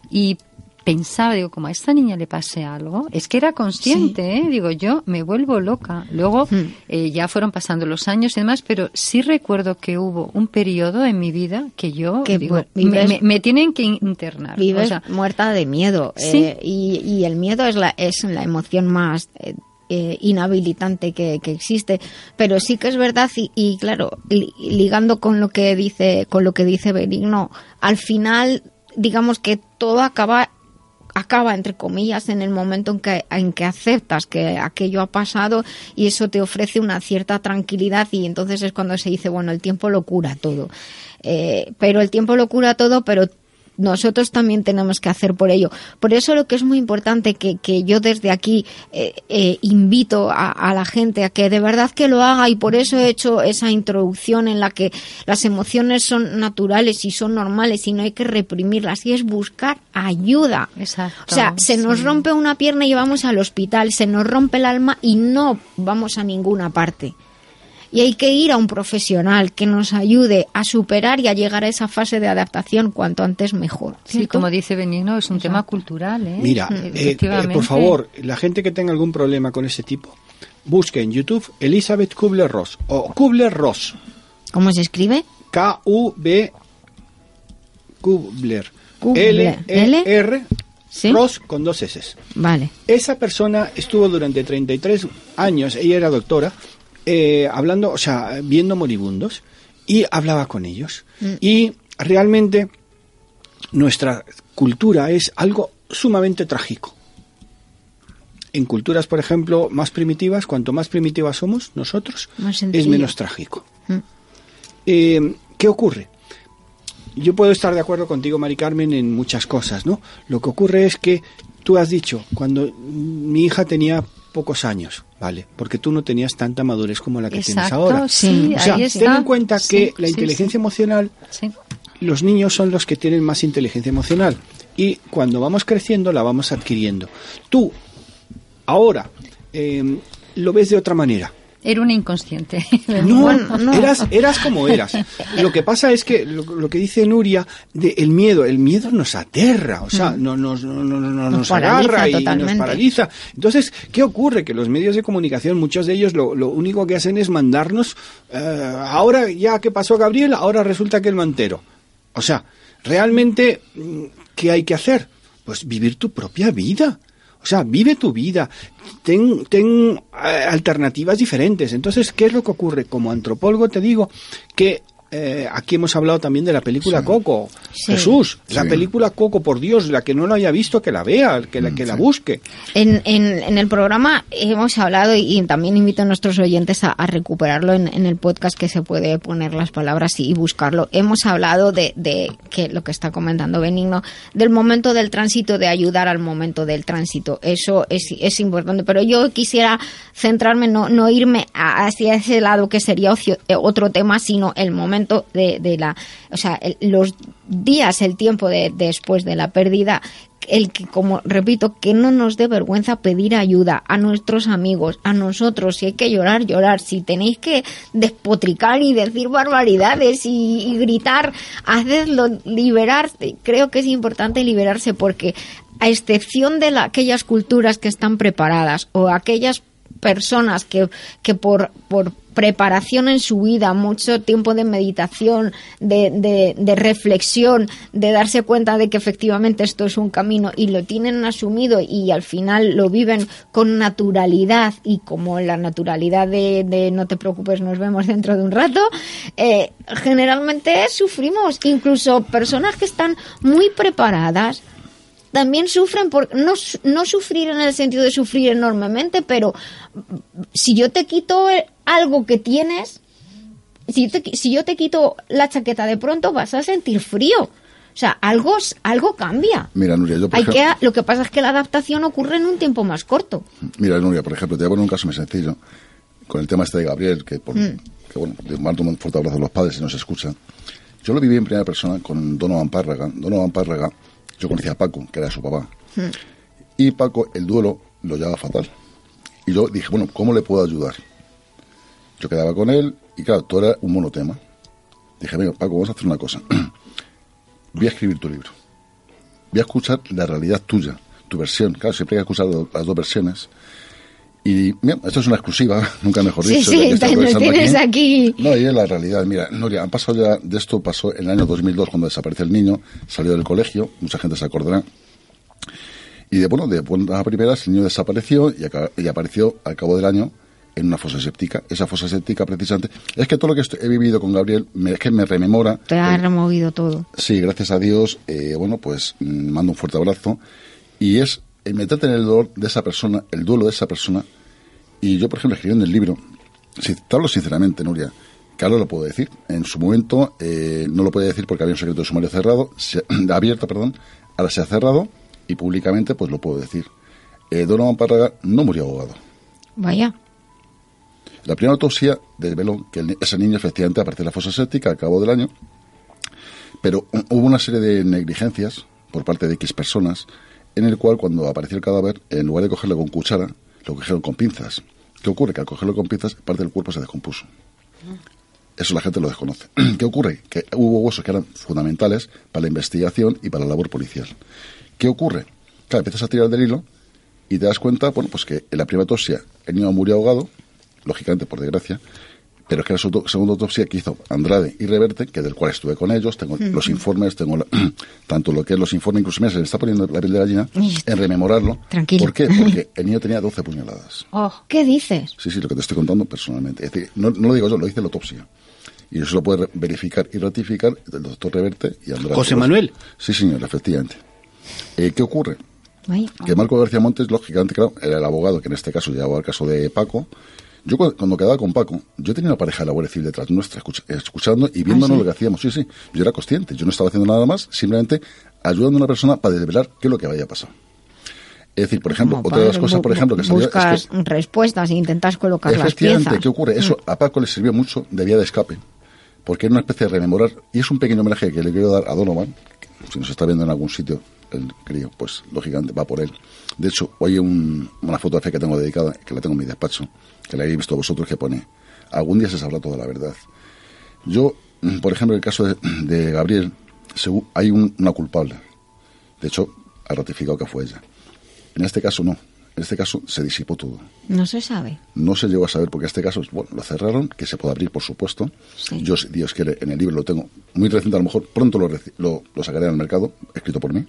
y pensaba, digo, como a esta niña le pase algo, es que era consciente, ¿eh? digo, yo me vuelvo loca. Luego Hmm. eh, ya fueron pasando los años y demás, pero sí recuerdo que hubo un periodo en mi vida que yo Que digo, vives- me, me- me tienen que internar. Vives O sea, muerta de miedo. Sí. eh, y, y el miedo es la, es la emoción más eh, eh, inhabilitante que, que existe. Pero sí que es verdad, y, y claro, li- ligando con lo que dice, con lo que dice Benigno, al final, digamos que todo acaba acaba entre comillas en el momento en que en que aceptas que aquello ha pasado y eso te ofrece una cierta tranquilidad y entonces es cuando se dice bueno el tiempo lo cura todo. Eh, pero el tiempo lo cura todo pero nosotros también tenemos que hacer por ello. Por eso lo que es muy importante que, que yo desde aquí eh, eh, invito a, a la gente a que de verdad que lo haga y por eso he hecho esa introducción en la que las emociones son naturales y son normales y no hay que reprimirlas y es buscar ayuda. Exacto. O sea, se nos sí. rompe una pierna y vamos al hospital, se nos rompe el alma y no vamos a ninguna parte. Y hay que ir a un profesional que nos ayude a superar y a llegar a esa fase de adaptación cuanto antes mejor. Sí, ¿cierto? como dice Benigno, es un tema cultural, ¿eh? Mira, eh, eh, por favor, la gente que tenga algún problema con ese tipo, busque en YouTube Elizabeth Kubler-Ross o Kubler-Ross. ¿Cómo se escribe? K-U-B Kubler. Kubler. L-E-R Sí. Ross con dos S. Vale. Esa persona estuvo durante 33 años, ella era doctora, eh, hablando, o sea, viendo moribundos y hablaba con ellos. Mm. Y realmente nuestra cultura es algo sumamente trágico. En culturas, por ejemplo, más primitivas, cuanto más primitivas somos nosotros, Más es menos trágico. Mm. Eh, ¿Qué ocurre? Yo puedo estar de acuerdo contigo, Mari Carmen, en muchas cosas, ¿no? Lo que ocurre es que tú has dicho, cuando mi hija tenía pocos años, ¿vale? Porque tú no tenías tanta madurez como la que tienes ahora. sí, o sea, ahí ten en cuenta Sí, que la inteligencia sí. emocional, los niños son los que tienen más inteligencia emocional. Y cuando vamos creciendo, la vamos adquiriendo. Tú, ahora, eh, lo ves de otra manera. Era una inconsciente. *laughs* No, Eras, eras como eras. Lo que pasa es que lo, lo que dice Nuria, de el miedo, el miedo nos aterra, o sea, no, nos, no, no- no- Nos nos agarra y nos paraliza. Entonces, ¿qué ocurre? Que los medios de comunicación, muchos de ellos lo, lo único que hacen es mandarnos, eh, ahora ya que pasó Gabriel, ahora resulta que el mantero. O sea, realmente, mm, ¿qué hay que hacer? Pues vivir tu propia vida. O sea, vive tu vida, ten, ten eh, alternativas diferentes. Entonces, ¿qué es lo que ocurre? Como antropólogo te digo que eh, aquí hemos hablado también de la película Coco. Sí. Jesús, la Sí. película Coco, por Dios, la que no lo haya visto, que la vea, que la, que la busque. En, en, en el programa hemos hablado y, y también invito a nuestros oyentes a, a recuperarlo en, en el podcast que se puede poner las palabras y, y buscarlo. Hemos hablado de, de que lo que está comentando Benigno, del momento del tránsito, de ayudar al momento del tránsito. Eso es, es importante. Pero yo quisiera centrarme, no, no irme a- hacia ese lado que sería ocio- eh, otro tema, sino el momento de, la, o sea, el- los días, el tiempo de, después de la pérdida el que, como repito, que no nos dé vergüenza pedir ayuda a nuestros amigos, a nosotros, si hay que llorar, llorar, si tenéis que despotricar y decir barbaridades y, y gritar, hacedlo, liberarse. Creo que es importante liberarse porque a excepción de la- aquellas culturas que están preparadas o aquellas personas que, que por, por preparación en su vida, mucho tiempo de meditación, de, de, de reflexión, de darse cuenta de que efectivamente esto es un camino y lo tienen asumido y al final lo viven con naturalidad y como la naturalidad de, no te preocupes, nos vemos dentro de un rato, eh, generalmente sufrimos, incluso personas que están muy preparadas, también sufren por no, no sufrir en el sentido de sufrir enormemente, pero si yo te quito algo que tienes, si, te si yo te quito la chaqueta de pronto vas a sentir frío. O sea, algo, algo cambia. Mira, Nuria, yo por Hay que, lo que pasa es que la adaptación ocurre en un tiempo más corto. mira, Nuria, por ejemplo, te voy a poner un caso muy sencillo con el tema este de Gabriel, que, por, Mm. que bueno, le mando un fuerte abrazo a los padres si nos escuchan. Yo lo viví en primera persona con Donovan Párraga. Donovan Párraga, yo conocía a Paco, que era su papá. Y Paco, el duelo lo llevaba fatal. Y yo dije, bueno, ¿cómo le puedo ayudar? Yo quedaba con él y claro, todo era un monotema. Dije, venga, Paco, vamos a hacer una cosa. *clears throat* Voy a escribir tu libro. Voy a escuchar la realidad tuya, tu versión. Claro, siempre hay que escuchar lo- las dos versiones. Y mira, esto es una exclusiva, *laughs* nunca mejor Sí, dicho. sí, te- nos conversando tienes aquí. No, y es la realidad. Mira, Nuria, han pasado ya, de esto pasó en el año 2002 cuando desapareció el niño, salió del colegio, mucha gente se acordará. Y de, bueno, de buenas a primeras el niño desapareció y, aca- y apareció al cabo del año en una fosa séptica. Esa fosa séptica, precisamente, es que todo lo que he vivido con Gabriel me, es que me rememora. Te ha removido todo. Sí, gracias a Dios, eh, bueno, pues mm, mando un fuerte abrazo. Y es el meterte en el dolor de esa persona, el duelo de esa persona. Y yo, por ejemplo, escribiendo el libro, si te hablo sinceramente, Nuria, que ahora lo puedo decir. En su momento eh, no lo podía decir porque había un secreto de sumario cerrado, se- *clears throat* abierto, perdón, ahora se ha cerrado y públicamente pues lo puedo decir. Eh, Donovan Párraga no murió ahogado. Vaya. La primera autopsia desveló que ese niño efectivamente apareció en la fosa séptica al cabo del año, pero hu- hubo una serie de negligencias por parte de X personas en el cual cuando apareció el cadáver, en lugar de cogerlo con cuchara, lo cogieron con pinzas. ¿Qué ocurre? Que al cogerlo con pinzas, parte del cuerpo se descompuso. Eso la gente lo desconoce. *clears throat* ¿Qué ocurre? Que hubo huesos que eran fundamentales para la investigación y para la labor policial. ¿Qué ocurre? Claro, empiezas a tirar del hilo y te das cuenta, bueno, pues que en la primera autopsia el niño murió ahogado, lógicamente por desgracia, pero es que la segu- segunda autopsia que hizo Andrade y Reverte, que del cual estuve con ellos, tengo los informes, tengo la- *clears throat* tanto lo que es los informes, incluso mira, se le está poniendo la piel de gallina en rememorarlo. Tranquilo. ¿Por qué? Porque *laughs* el niño tenía 12 puñaladas. ¿Qué dices? Sí, sí, lo que te estoy contando personalmente. Es decir, no, no lo digo yo, lo dice la autopsia. Y eso lo puede verificar y ratificar el doctor Reverte y Andrade. José Manuel. Sí, señor, efectivamente. Eh, ¿Qué ocurre? Que Marco García Montes, lógicamente, claro, era el abogado que en este caso llevaba el caso de Paco. Yo cu- cuando quedaba con Paco, yo tenía una pareja de la Guardia Civil detrás nuestra, escuch- escuchando y viéndonos ¿Ah, sí? lo que hacíamos. Sí, sí, yo era consciente, yo no estaba haciendo nada más, simplemente ayudando a una persona para desvelar qué es lo que vaya a pasar. Es decir, por ejemplo, otra de las cosas, por ejemplo, que salió es que Buscas respuestas e intentas colocar las piezas. ¿qué ocurre? Eso a Paco le sirvió mucho de vía de escape, porque era una especie de rememorar, y es un pequeño homenaje que le quiero dar a Donovan, que si nos está viendo en algún sitio, el crío, pues lógicamente va por él. De hecho, hoy hay un- una fotografía que tengo dedicada, que la tengo en mi despacho, que la habéis visto vosotros, que pone, algún día se sabrá toda la verdad. Yo, mm, por ejemplo, en el caso de, de Gabriel, hay un- una culpable. De hecho, ha ratificado que fue ella. En este caso no. En este caso se disipó todo. No se sabe. No se llegó a saber porque este caso, bueno, lo cerraron, que se puede abrir, por supuesto. Yo, si Dios quiere, en el libro lo tengo muy reciente, a lo mejor pronto lo, lo, lo sacaré al mercado, escrito por mí.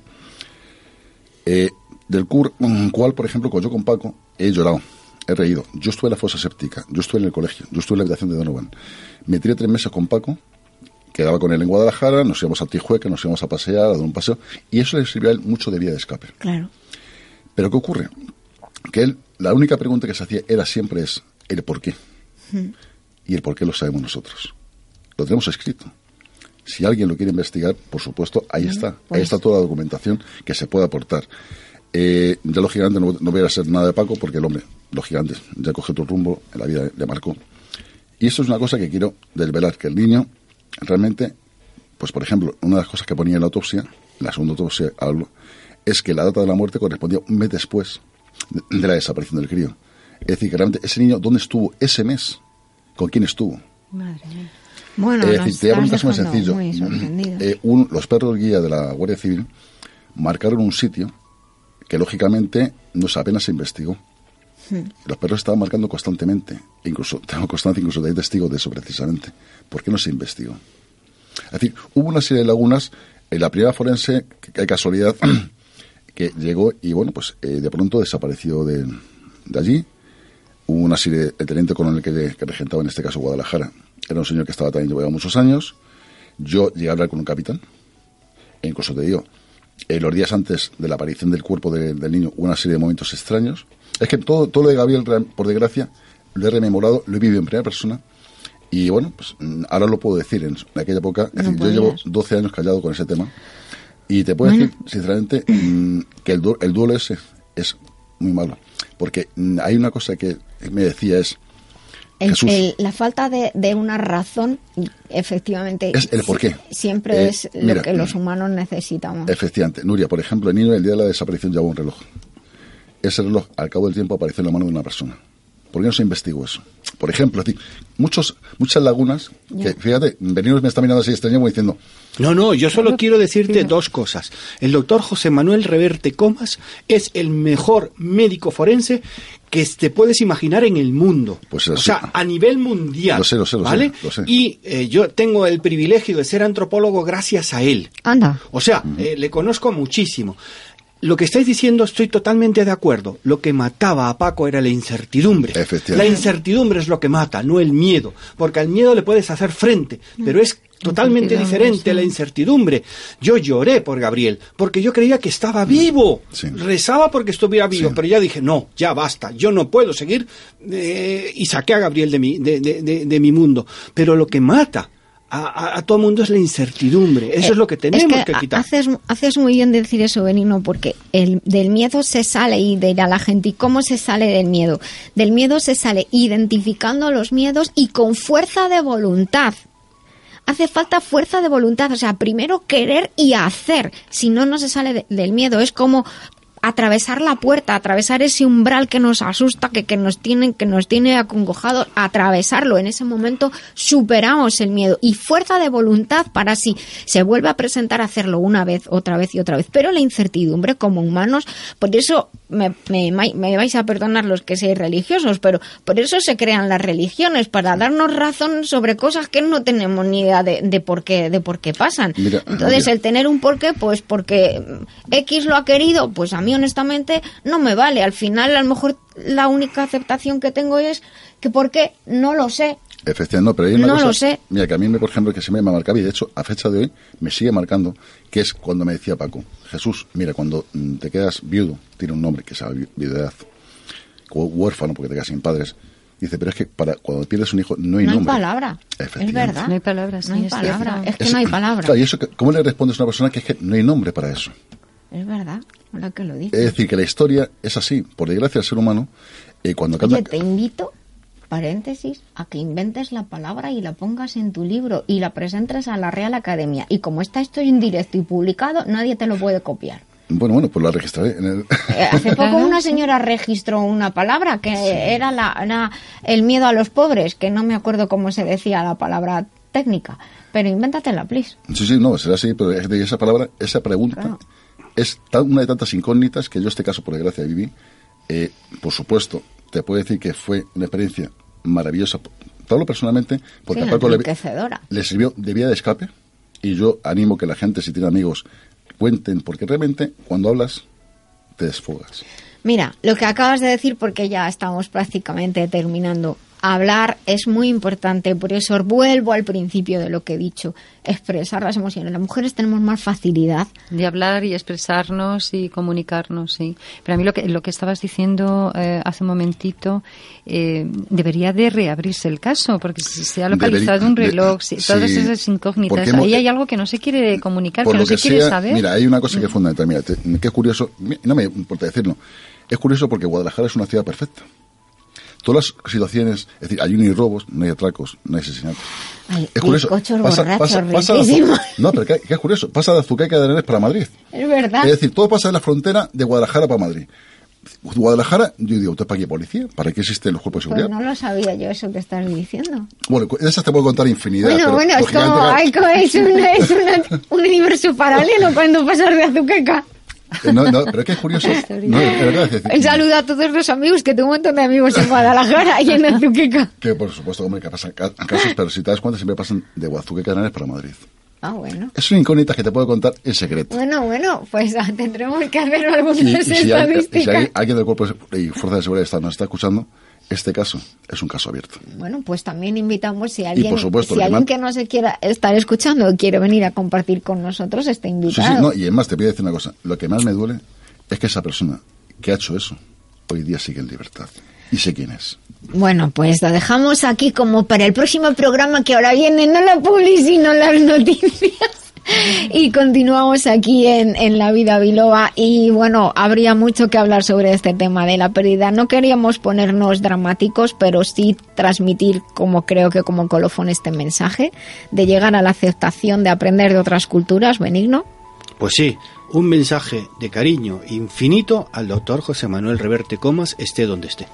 Eh, del cur, mm, cual, por ejemplo, cuando yo con Paco he llorado, he reído. Yo estuve en la fosa séptica, yo estuve en el colegio, yo estuve en la habitación de Donovan. Me tiré tres meses con Paco, quedaba con él en Guadalajara, nos íbamos a Tijueca, nos íbamos a pasear, a dar un paseo, y eso le sirvió a él mucho de vía de escape. Claro. Pero ¿qué ocurre? Que él, la única pregunta que se hacía era siempre es el por qué. Y el por qué lo sabemos nosotros. Lo tenemos escrito. Si alguien lo quiere investigar, por supuesto, ahí está. pues. Ahí está toda la documentación que se puede aportar. Eh, ya lógicamente no, no voy a hacer nada de Paco porque el hombre, lógicamente, ya coge otro rumbo en la vida de Marco. Y esto es una cosa que quiero desvelar, que el niño realmente, pues por ejemplo, una de las cosas que ponía en la autopsia, la segunda autopsia hablo, es que la data de la muerte correspondía un mes después de, de la desaparición del crío. Es decir, que realmente ese niño, ¿dónde estuvo ese mes? ¿Con quién estuvo? Madre mía. Bueno, es nos decir, te voy a poner un caso muy sencillo. muy. Eh, un- los perros guía de la Guardia Civil marcaron un sitio que lógicamente no se- apenas se investigó. Hmm. Los perros estaban marcando constantemente, incluso *laughs* tengo constancia incluso de testigos de eso precisamente. ¿Por qué no se investigó? Es decir, hubo una serie de lagunas en la primera forense, hay casualidad, *clears throat* que llegó y bueno, pues eh, de pronto desapareció de, de allí. Hubo una serie, el teniente coronel que, que regentaba en este caso Guadalajara, era un señor que estaba también llevaba muchos años. Yo llegué a hablar con un capitán, e incluso te digo, eh, los días antes de la aparición del cuerpo de- del niño una serie de momentos extraños. Es que todo, todo lo de Gabriel, por desgracia, lo he rememorado, lo he vivido en primera persona Y bueno, pues mm, ahora lo puedo decir. En aquella época, es No decir, yo llevo podías. 12 años callado con ese tema. Y te puedo Bueno. decir, sinceramente, mm, que el, du- el duelo ese es muy malo. Porque mm, hay una cosa que me decía es, El- Jesús. el- la falta de, de una razón, efectivamente, Es el siempre Eh, es lo mira, que los humanos necesitamos. efectivamente, Nuria, por ejemplo, el niño el día de la desaparición llevaba un reloj. Ese reloj, al cabo del tiempo, apareció en la mano de una persona. ¿Por qué no se investigó eso? Por ejemplo, es decir, muchos, muchas lagunas, que fíjate, Benigno me está mirando así extraño como diciendo, No, no, yo solo quiero decirte dos cosas. El doctor José Manuel Reverte Comas es el mejor médico forense que te puedes imaginar en el mundo. Pues o sea, a nivel mundial. Lo sé, lo sé, lo sé, ¿vale? lo sé. Y eh, yo tengo el privilegio de ser antropólogo gracias a él. Anda. O sea, eh, le conozco muchísimo. Lo que estáis diciendo estoy totalmente de acuerdo. Lo que mataba a Paco era la incertidumbre. La incertidumbre es lo que mata, no el miedo. Porque al miedo le puedes hacer frente, pero es totalmente diferente sí. la incertidumbre. Yo lloré por Gabriel, porque yo creía que estaba vivo. Rezaba porque estuviera vivo, pero ya dije, no, ya basta, yo no puedo seguir. eh, y saqué a Gabriel de mi, de, de- de- de mi mundo. Pero lo que mata a, a- a todo el mundo es la incertidumbre. Eso Eh, es lo que tenemos es que, quitar. Haces, haces muy bien decir eso, Benino, porque el, del miedo se sale y de ir a la gente. ¿Y cómo se sale del miedo? Del miedo se sale identificando los miedos y con fuerza de voluntad. Hace falta fuerza de voluntad, o sea, primero querer y hacer. Si no, no se sale de- del miedo. Es como atravesar la puerta, atravesar ese umbral que nos asusta, que, que nos tiene, que nos tiene acongojados, atravesarlo. En ese momento superamos el miedo y fuerza de voluntad para si se vuelve a presentar hacerlo una vez, otra vez y otra vez. Pero la incertidumbre como humanos, por eso me, me- me vais a perdonar los que seáis religiosos, pero por eso se crean las religiones, para darnos razón sobre cosas que no tenemos ni idea de, de por qué, de por qué pasan. Mira, Entonces, el tener un porqué, pues porque X lo ha querido, pues a mí honestamente no me vale. Al final, a lo mejor la única aceptación que tengo es que por qué no lo sé. Efectivamente, no, pero hay una No cosa. lo sé. Mira, que a mí, me, por ejemplo, que se me marcaba, y de hecho, a fecha de hoy, me sigue marcando, que es cuando me decía Paco, Jesús, mira, cuando mm, te quedas viudo, tiene un nombre que es la vi- viudedad, o huérfano porque te quedas sin padres, dice, pero es que para cuando pierdes un hijo no hay no hay nombre. palabra. Es Efectivamente. verdad. No hay palabras, No sí, hay es palabra. cierto. Es que no hay palabra. Claro, y eso, que- ¿cómo le respondes a una persona que es que no hay nombre para eso? Es verdad. Ahora que lo dices. Es decir, que la historia es así. Por desgracia, el ser humano, eh, cuando canta... Oye, te invito, paréntesis, a que inventes la palabra y la pongas en tu libro y la presentes a la Real Academia. Y como está esto en directo y publicado, nadie te lo puede copiar. Bueno, bueno, pues la registraré. En el... Eh, Hace poco una señora registró una palabra que era, la, era el miedo a los pobres, que no me acuerdo cómo se decía la palabra técnica. Pero invéntatela, please. Sí, sí, no, será así, pero esa palabra, esa pregunta, Claro. Es tan- una de tantas incógnitas que yo este caso, por desgracia, viví. Eh, por supuesto, te puedo decir que fue una experiencia maravillosa. Hablo personalmente, porque Sí, a Paco le, le sirvió de vía de escape y yo animo que la gente, si tiene amigos, cuenten, porque realmente cuando hablas, te desfogas. Mira, lo que acabas de decir, porque ya estamos prácticamente terminando. Hablar es muy importante, por eso vuelvo al principio de lo que he dicho, expresar las emociones. Las mujeres tenemos más facilidad. De hablar y expresarnos y comunicarnos, sí. Pero a mí lo que, lo que estabas diciendo eh, hace un momentito, eh, debería de reabrirse el caso, porque si se ha localizado un de- reloj, si- todas sí, esas incógnitas, hemos- ahí hay algo que no se quiere comunicar, que no se quiere sea, saber. mira, hay una cosa que es fundamental. Mira, te- que es curioso, mi- no me importa decirlo, es curioso porque Guadalajara es una ciudad perfecta. Todas las situaciones, es decir, hay robos, no hay atracos, no hay asesinatos. Ay, Es curioso. Pasa, pasa, pasa de no, pero que, que es curioso. Pasa de Azuqueca de Arenales para Madrid. Es verdad. Es decir, todo pasa de la frontera de Guadalajara para Madrid. Guadalajara, yo digo, ¿usted para qué policía? ¿Para qué existen los cuerpos de Pues seguridad? no lo sabía yo eso que estás diciendo. Bueno, de esas te puedo contar infinidad. Bueno, bueno, es como, claro, ay, como es, una- *laughs* es una- un universo paralelo cuando pasas de Azuqueca. Eh, no, no, pero es que es curioso. *laughs* No, es verdad, es decir, Un saludo a todos los amigos, que tengo un montón de amigos en Guadalajara y en Azuqueca. Que por supuesto, hombre, que pasan ca- casos, pero si te das cuenta, siempre pasan de Guazuque Canales para Madrid. Ah, bueno. Es una incógnita que te puedo contar en secreto. Bueno, bueno, pues ah, tendremos que hacer algunas Y, y si, hay- y si hay- alguien del Cuerpo y Fuerza de Seguridad está- nos está escuchando, este caso es un caso abierto. Bueno, pues también invitamos si alguien, por supuesto, si alguien más- que no se quiera estar escuchando o quiere venir a compartir con nosotros, está invitado. sí, no, y además te voy a decir una cosa. Lo que más me duele es que esa persona que ha hecho eso, hoy día sigue en libertad. y sé quién es. Bueno, pues lo dejamos aquí como para el próximo programa que ahora viene, no la publi, sino las *laughs* noticias. *laughs* Y continuamos aquí en, en La Vida Biloba y bueno, habría mucho que hablar sobre este tema de la pérdida. No queríamos ponernos dramáticos, pero sí transmitir como creo que como colofón este mensaje de llegar a la aceptación de aprender de otras culturas, benigno. Pues sí, un mensaje de cariño infinito al doctor José Manuel Reverte Comas, esté donde esté.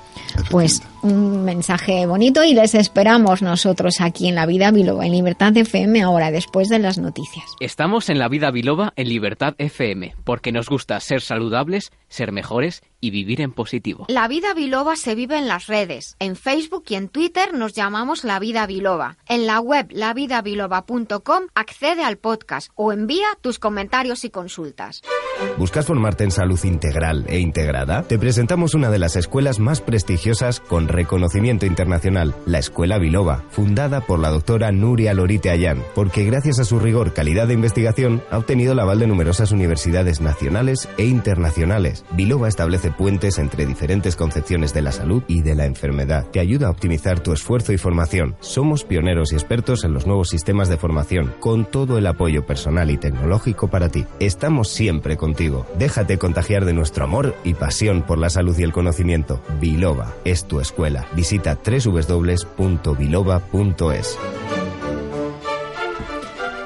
Pues un mensaje bonito y les esperamos nosotros aquí en La Vida Biloba, en Libertad FM, ahora después de las noticias. Estamos en la vida biloba en Libertad FM, porque nos gusta ser saludables, ser mejores y vivir en positivo. La vida biloba se vive en las redes. En Facebook y en Twitter nos llamamos La Vida Biloba. En la web lavidabiloba.com accede al podcast o envía tus comentarios y consultas. ¿Buscas formarte en salud integral e integrada? Te presentamos una de las escuelas más prestigiosas con reconocimiento internacional, la Escuela Biloba, fundada por la doctora Nuria Lorite Ayán, porque gracias a su rigor, calidad de investigación, ha obtenido el aval de numerosas universidades nacionales e internacionales. Biloba establece puentes entre diferentes concepciones de la salud y de la enfermedad. Te ayuda a optimizar tu esfuerzo y formación. Somos pioneros y expertos en los nuevos sistemas de formación, con todo el apoyo personal y tecnológico para ti. Estamos siempre contigo. Déjate contagiar de nuestro amor y pasión por la salud y el conocimiento. Biloba es tu escuela. Visita www.biloba.es.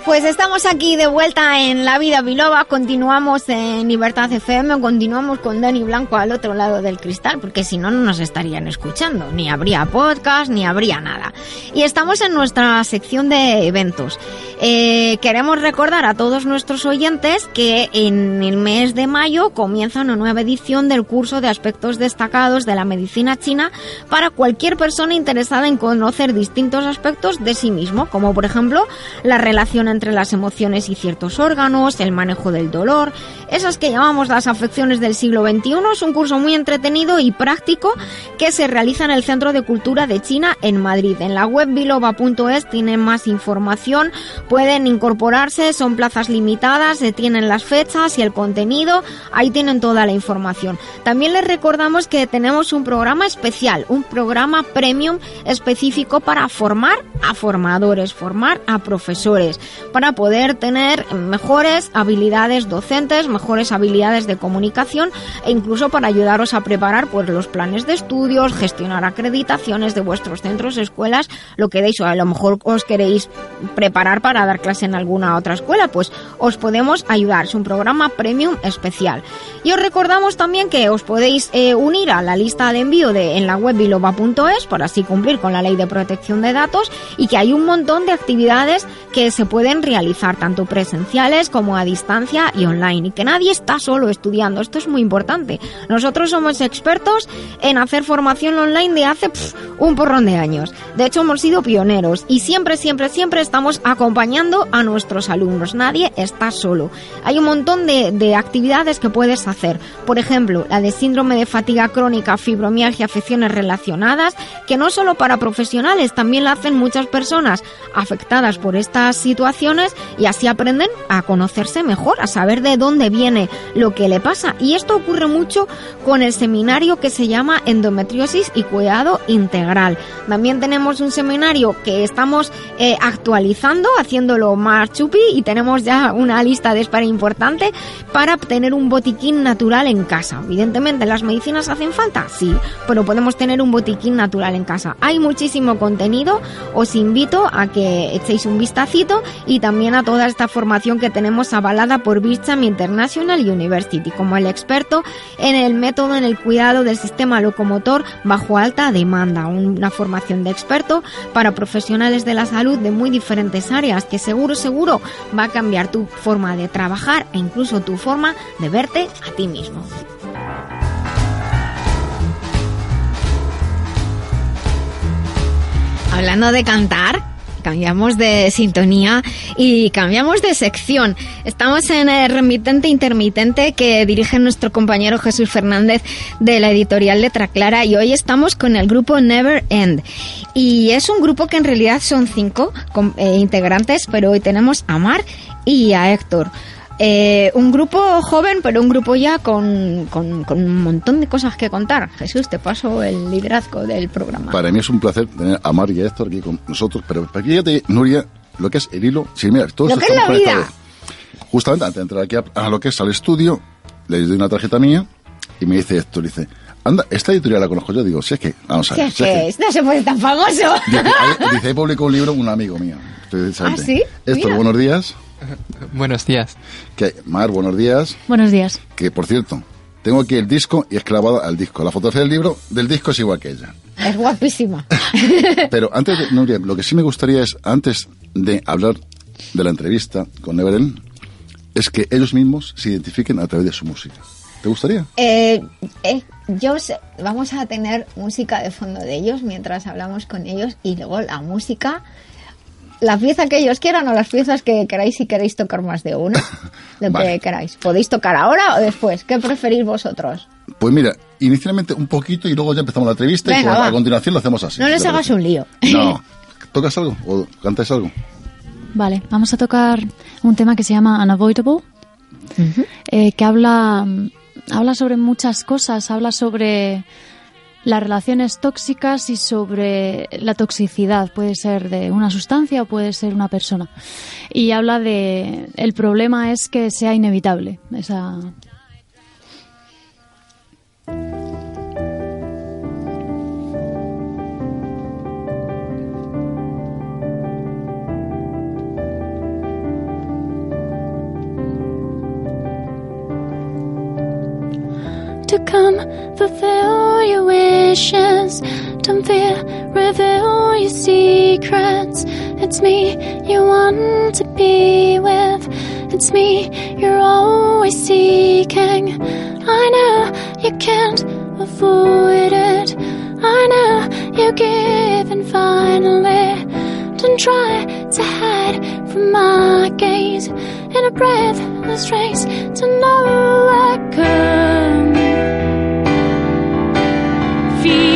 Pues estamos aquí de vuelta en La Vida Biloba, continuamos en Libertad FM, continuamos con Dani Blanco al otro lado del cristal, porque si no, no nos estarían escuchando, ni habría podcast, ni habría nada. Y estamos en nuestra sección de eventos. Eh, queremos recordar a todos nuestros oyentes que en el mes de mayo comienza una nueva edición del curso de aspectos destacados de la medicina china para cualquier persona interesada en conocer distintos aspectos de sí mismo, como por ejemplo la relación entre las emociones y ciertos órganos, el manejo del dolor, esas que llamamos las afecciones del siglo XXI. Es un curso muy entretenido y práctico que se realiza en el Centro de Cultura de China en Madrid. En la web biloba.es tienen más información, pueden incorporarse, son plazas limitadas, se tienen las fechas y el contenido, ahí tienen toda la información. También les recordamos que tenemos un programa especial, un programa premium específico para formar a formadores, formar a profesores para poder tener mejores habilidades docentes, mejores habilidades de comunicación e incluso para ayudaros a preparar pues los planes de estudios, gestionar acreditaciones de vuestros centros, escuelas, lo que deis o a lo mejor os queréis preparar para dar clase en alguna otra escuela, pues os podemos ayudar. Es un programa premium especial. Y os recordamos también que os podéis eh, unir a la lista de envío de en la web biloba.es para así cumplir con la ley de protección de datos y que hay un montón de actividades que se pueden realizar tanto presenciales como a distancia y online y que nadie está solo estudiando. Esto es muy importante. Nosotros somos expertos en hacer formación online de hace un porrón de años. De hecho, hemos sido pioneros y siempre, siempre, siempre estamos acompañando a nuestros alumnos. Nadie está solo. Hay un montón de, de actividades que puedes hacer. Por ejemplo, la de síndrome de fatiga crónica, fibromialgia, afecciones relacionadas, que no solo para profesionales, también la hacen muchas personas afectadas por estas situaciones y así aprenden a conocerse mejor, a saber de dónde viene lo que le pasa. Y esto ocurre mucho con el seminario que se llama Endometriosis y Cuidado Integral. También tenemos un seminario que estamos eh, actualizando, haciéndolo más chupi y tenemos ya una lista de espera importante para obtener un botiquín natural en casa. Evidentemente, ¿las medicinas hacen falta? Sí, pero podemos tener un botiquín natural en casa. Hay muchísimo contenido, os invito a que echéis un vistacito y también a toda esta formación que tenemos avalada por Bircham International University como el experto en el método en el cuidado del sistema locomotor bajo alta demanda, una formación de experto para profesionales de la salud de muy diferentes áreas que seguro seguro va a cambiar tu forma de trabajar e incluso tu forma de verte a ti mismo. Hablando de cantar, cambiamos de sintonía y cambiamos de sección. Estamos en el remitente intermitente que dirige nuestro compañero Jesús Fernández de la editorial Letra Clara y hoy estamos con el grupo Never End. Y es un grupo que en realidad son cinco eh, integrantes, pero hoy tenemos a Mar y a Héctor. Eh, un grupo joven, pero un grupo ya con, con, con un montón de cosas que contar. Jesús, te paso el liderazgo del programa. Para mí es un placer tener a Mar y a Héctor aquí con nosotros, pero fíjate, Nuria, lo que es el hilo, sí, mira, todos Lo que es la vida. Justamente antes de entrar aquí a, a lo que es al estudio, le doy una tarjeta mía y me dice Héctor, dice, anda, esta editorial la conozco yo, digo, si es que, vamos a Si ver, es si es que no se puede tan famoso. Dice, ahí- *laughs* publicó un libro un amigo mío. ¿Ah, sí? Héctor, buenos días. *laughs* Buenos días. Que, Mar, buenos días. Buenos días. Que, por cierto, tengo aquí el disco y es clavado al disco. La fotografía del libro del disco es igual que ella. Es guapísima. *laughs* Pero antes de, Nuria, lo que sí me gustaría es, antes de hablar de la entrevista con Neveren, es que ellos mismos se identifiquen a través de su música. ¿Te gustaría? Eh, eh, yo sé- vamos a tener música de fondo de ellos mientras hablamos con ellos y luego la música, la pieza que ellos quieran o las piezas que queráis si queréis tocar más de una, *laughs* lo Vale. que queráis. ¿Podéis tocar ahora o después? ¿Qué preferís vosotros? Pues mira, inicialmente un poquito y luego ya empezamos la entrevista y Venga, a continuación lo hacemos así. no les ¿te hagas un lío. No. *laughs* ¿Tocas algo o cantáis algo? Vale, vamos a tocar un tema que se llama Unavoidable, eh, que habla, habla sobre muchas cosas, habla sobre las relaciones tóxicas y sobre la toxicidad. Puede ser de una sustancia o puede ser una persona. Y habla de el problema es que sea inevitable. Esa, to come fulfill your wishes. Don't fear, reveal your secrets. It's me you want to be with. It's me you're always seeking. I know you can't avoid it. I know you give and finally don't try to hide from my gaze in a breathless race to know I come. Be.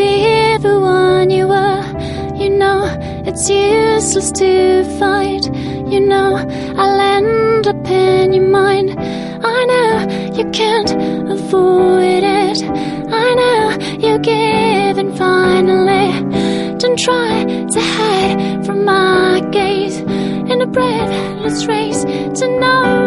Be the one you were. You know it's useless to fight. You know I'll end up in your mind. I know you can't avoid it. I know you give and finally don't try to hide from my gaze in a breathless race to nowhere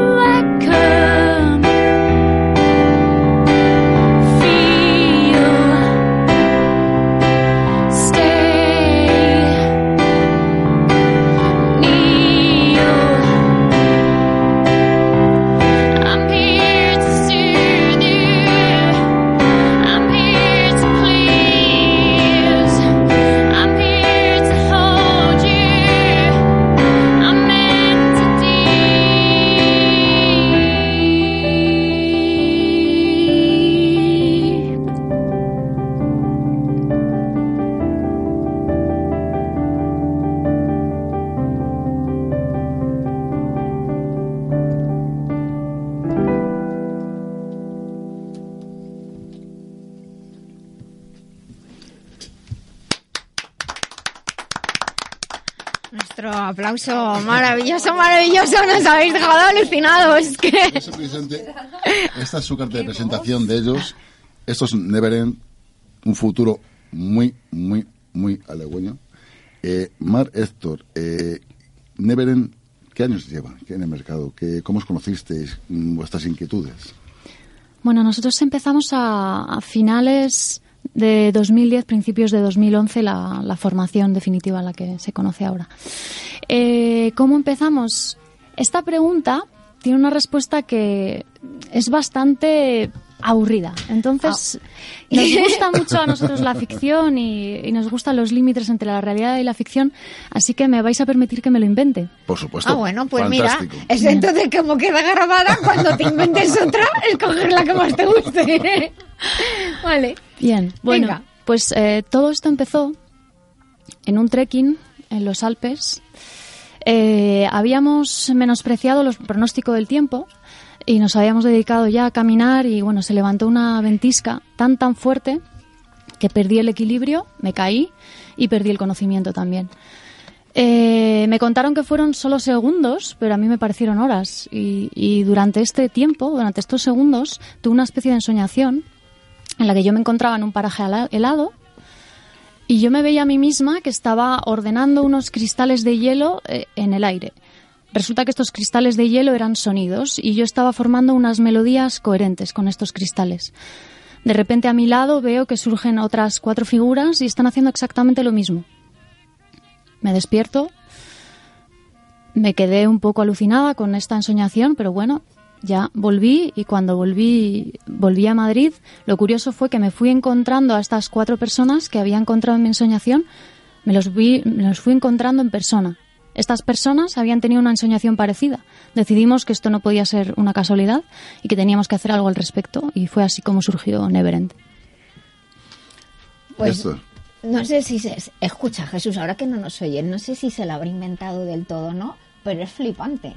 aplauso maravilloso, maravilloso. Nos habéis dejado alucinados. Que... Esta es su carta de presentación de ellos. Esto es Neverend, un futuro muy, muy, muy halagüeño. Eh, Mar Héctor, eh, Neverend, ¿qué años lleva ¿Qué en el mercado? ¿Qué, ¿Cómo os conocisteis? Mm, ¿Vuestras inquietudes? Bueno, nosotros empezamos a, a finales de 2010, principios de 2011, la, la formación definitiva, la que se conoce ahora. Eh, ¿Cómo empezamos? Esta pregunta tiene una respuesta que es bastante aburrida. Entonces, Ah. nos *laughs* gusta mucho a nosotros la ficción y, y nos gustan los límites entre la realidad y la ficción, así que me vais a permitir que me lo invente. Por supuesto. Ah, bueno, pues Fantástico. mira, es entonces como queda grabada cuando te inventes otra, escoger la que más te guste. *laughs* vale. Bien, bueno, Venga. pues eh, todo esto empezó en un trekking en los Alpes. Eh, habíamos menospreciado los pronóstico del tiempo y nos habíamos dedicado ya a caminar y bueno, se levantó una ventisca tan tan fuerte que perdí el equilibrio, me caí y perdí el conocimiento también. Eh, me contaron que fueron solo segundos, pero a mí me parecieron horas. Y, y durante este tiempo, durante estos segundos, tuve una especie de ensoñación en la que yo me encontraba en un paraje helado y yo me veía a mí misma que estaba ordenando unos cristales de hielo eh, en el aire. Resulta que estos cristales de hielo eran sonidos y yo estaba formando unas melodías coherentes con estos cristales. De repente a mi lado veo que surgen otras cuatro figuras y están haciendo exactamente lo mismo. Me despierto, me quedé un poco alucinada con esta ensoñación, pero bueno, ya volví y cuando volví, volví a Madrid, lo curioso fue que me fui encontrando a estas cuatro personas que había encontrado en mi ensoñación, me los, vi, me los fui encontrando en persona. Estas personas habían tenido una ensoñación parecida. Decidimos que esto no podía ser una casualidad y que teníamos que hacer algo al respecto y fue así como surgió Neverend. Pues Esto. no sé si se... Escucha, Jesús, ahora que no nos oyen, no sé si se lo habrá inventado del todo, ¿no? Pero es flipante.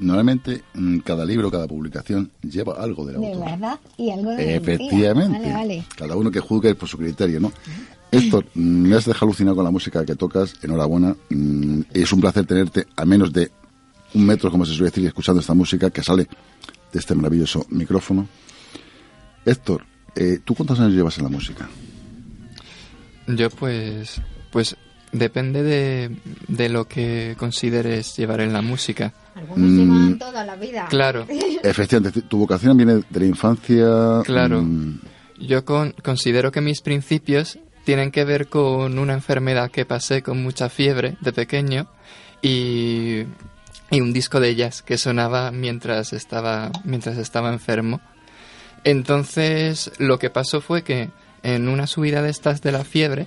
Normalmente, mm, cada libro, cada publicación lleva algo del De autor. verdad. Y algo de mentira. Efectivamente. Vale, vale. Cada uno que juzgue por su criterio, ¿no? Héctor, mm, me has dejado alucinado con la música que tocas. Enhorabuena. Mm, Es un placer tenerte a menos de un metro, como se suele decir, escuchando esta música que sale de este maravilloso micrófono. Héctor, eh, ¿tú cuántos años llevas en la música? Yo pues, pues depende de, de lo que consideres llevar en la música. Algunos Mm. llevan toda la vida. Claro. *laughs* Efectivamente, tu vocación viene de la infancia. Claro. mm, Yo con- considero que mis principios tienen que ver con una enfermedad que pasé con mucha fiebre de pequeño y, y un disco de jazz que sonaba mientras estaba, mientras estaba enfermo. Entonces lo que pasó fue que en una subida de estas de la fiebre,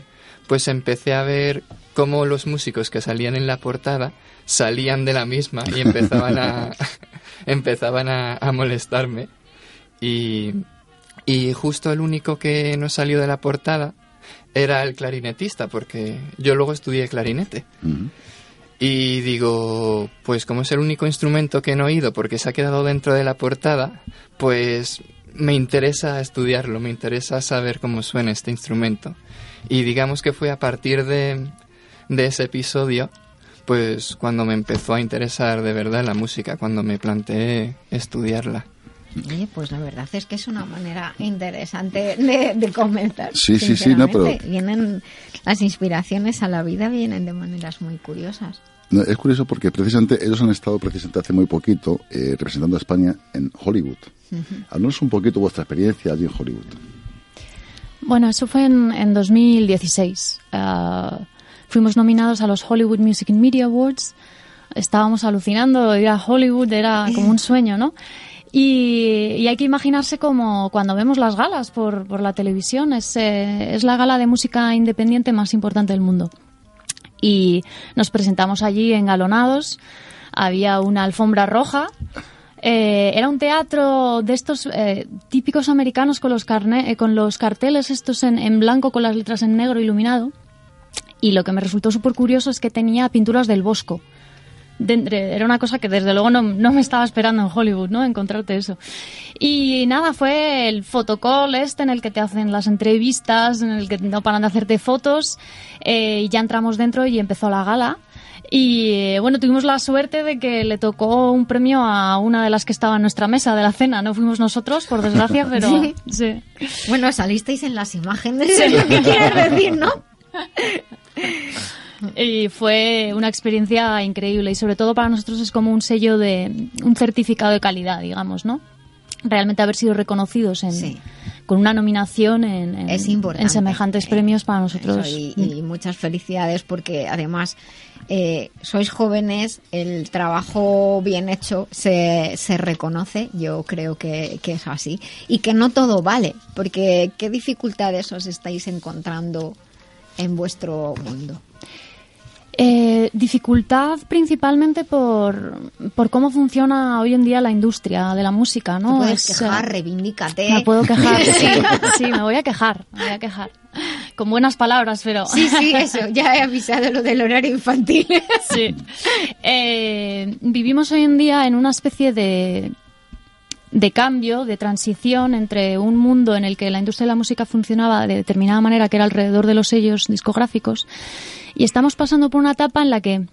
pues empecé a ver cómo los músicos que salían en la portada salían de la misma y empezaban a, *laughs* *laughs* empezaban a, a molestarme. Y, y justo el único que no salió de la portada era el clarinetista, porque yo luego estudié clarinete. Y digo, pues como es el único instrumento que no he oído porque se ha quedado dentro de la portada, pues me interesa estudiarlo, me interesa saber cómo suena este instrumento. Y digamos que fue a partir de, de ese episodio, pues cuando me empezó a interesar de verdad la música, cuando me planteé estudiarla. Oye, pues la verdad es que es una manera interesante de, de comenzar. Sí, sí, sí, no, pero-. Vienen, las inspiraciones a la vida vienen de maneras muy curiosas. No, es curioso porque precisamente ellos han estado precisamente hace muy poquito eh, representando a España en Hollywood. Háblanos un poquito vuestra experiencia allí en Hollywood. Bueno, eso fue en, en 2016. Ah, fuimos nominados a los Hollywood Music and Media Awards. Estábamos alucinando, ir a Hollywood era como un sueño, ¿no? Y, y hay que imaginarse como cuando vemos las galas por, por la televisión. Es, eh, es la gala de música independiente más importante del mundo. Y nos presentamos allí engalonados. Había una alfombra roja. Eh, era un teatro de estos eh, típicos americanos con los, carne- eh, con los carteles estos en, en blanco con las letras en negro iluminado. Y lo que me resultó súper curioso es que tenía pinturas del Bosco. Era una cosa que desde luego no, no me estaba esperando en Hollywood, ¿no? Encontrarte eso. Y nada, fue el fotocall este en el que te hacen las entrevistas, en el que no paran de hacerte fotos. y ya entramos dentro y empezó la gala. Y eh, bueno, tuvimos la suerte de que le tocó un premio a una de las que estaba en nuestra mesa de la cena. No fuimos nosotros, por desgracia, *laughs* pero Sí. sí. Bueno, salisteis en las imágenes, es lo que quieres decir, ¿no? Y fue una experiencia increíble y sobre todo para nosotros es como un sello de un certificado de calidad, digamos, ¿no? Realmente haber sido reconocidos en, con una nominación en, en- Es importante. en semejantes premios para nosotros. Y, y muchas felicidades porque además eh, sois jóvenes, el trabajo bien hecho se, se reconoce, yo creo que, que es así, y que no todo vale, porque ¿qué dificultades os estáis encontrando en vuestro mundo? Eh, dificultad principalmente por, por cómo funciona hoy en día la industria de la música, ¿no? Te puedes Es, quejar, eh, reivindícate. Me puedo quejar, sí, *laughs* sí, me voy a quejar, me voy a quejar. Con buenas palabras, pero... Sí, sí, *laughs* eso, ya he avisado lo del horario infantil. *laughs* Sí. Eh, vivimos hoy en día en una especie de, de cambio, de transición entre un mundo en el que la industria de la música funcionaba de determinada manera, que era alrededor de los sellos discográficos, y estamos pasando por una etapa en la que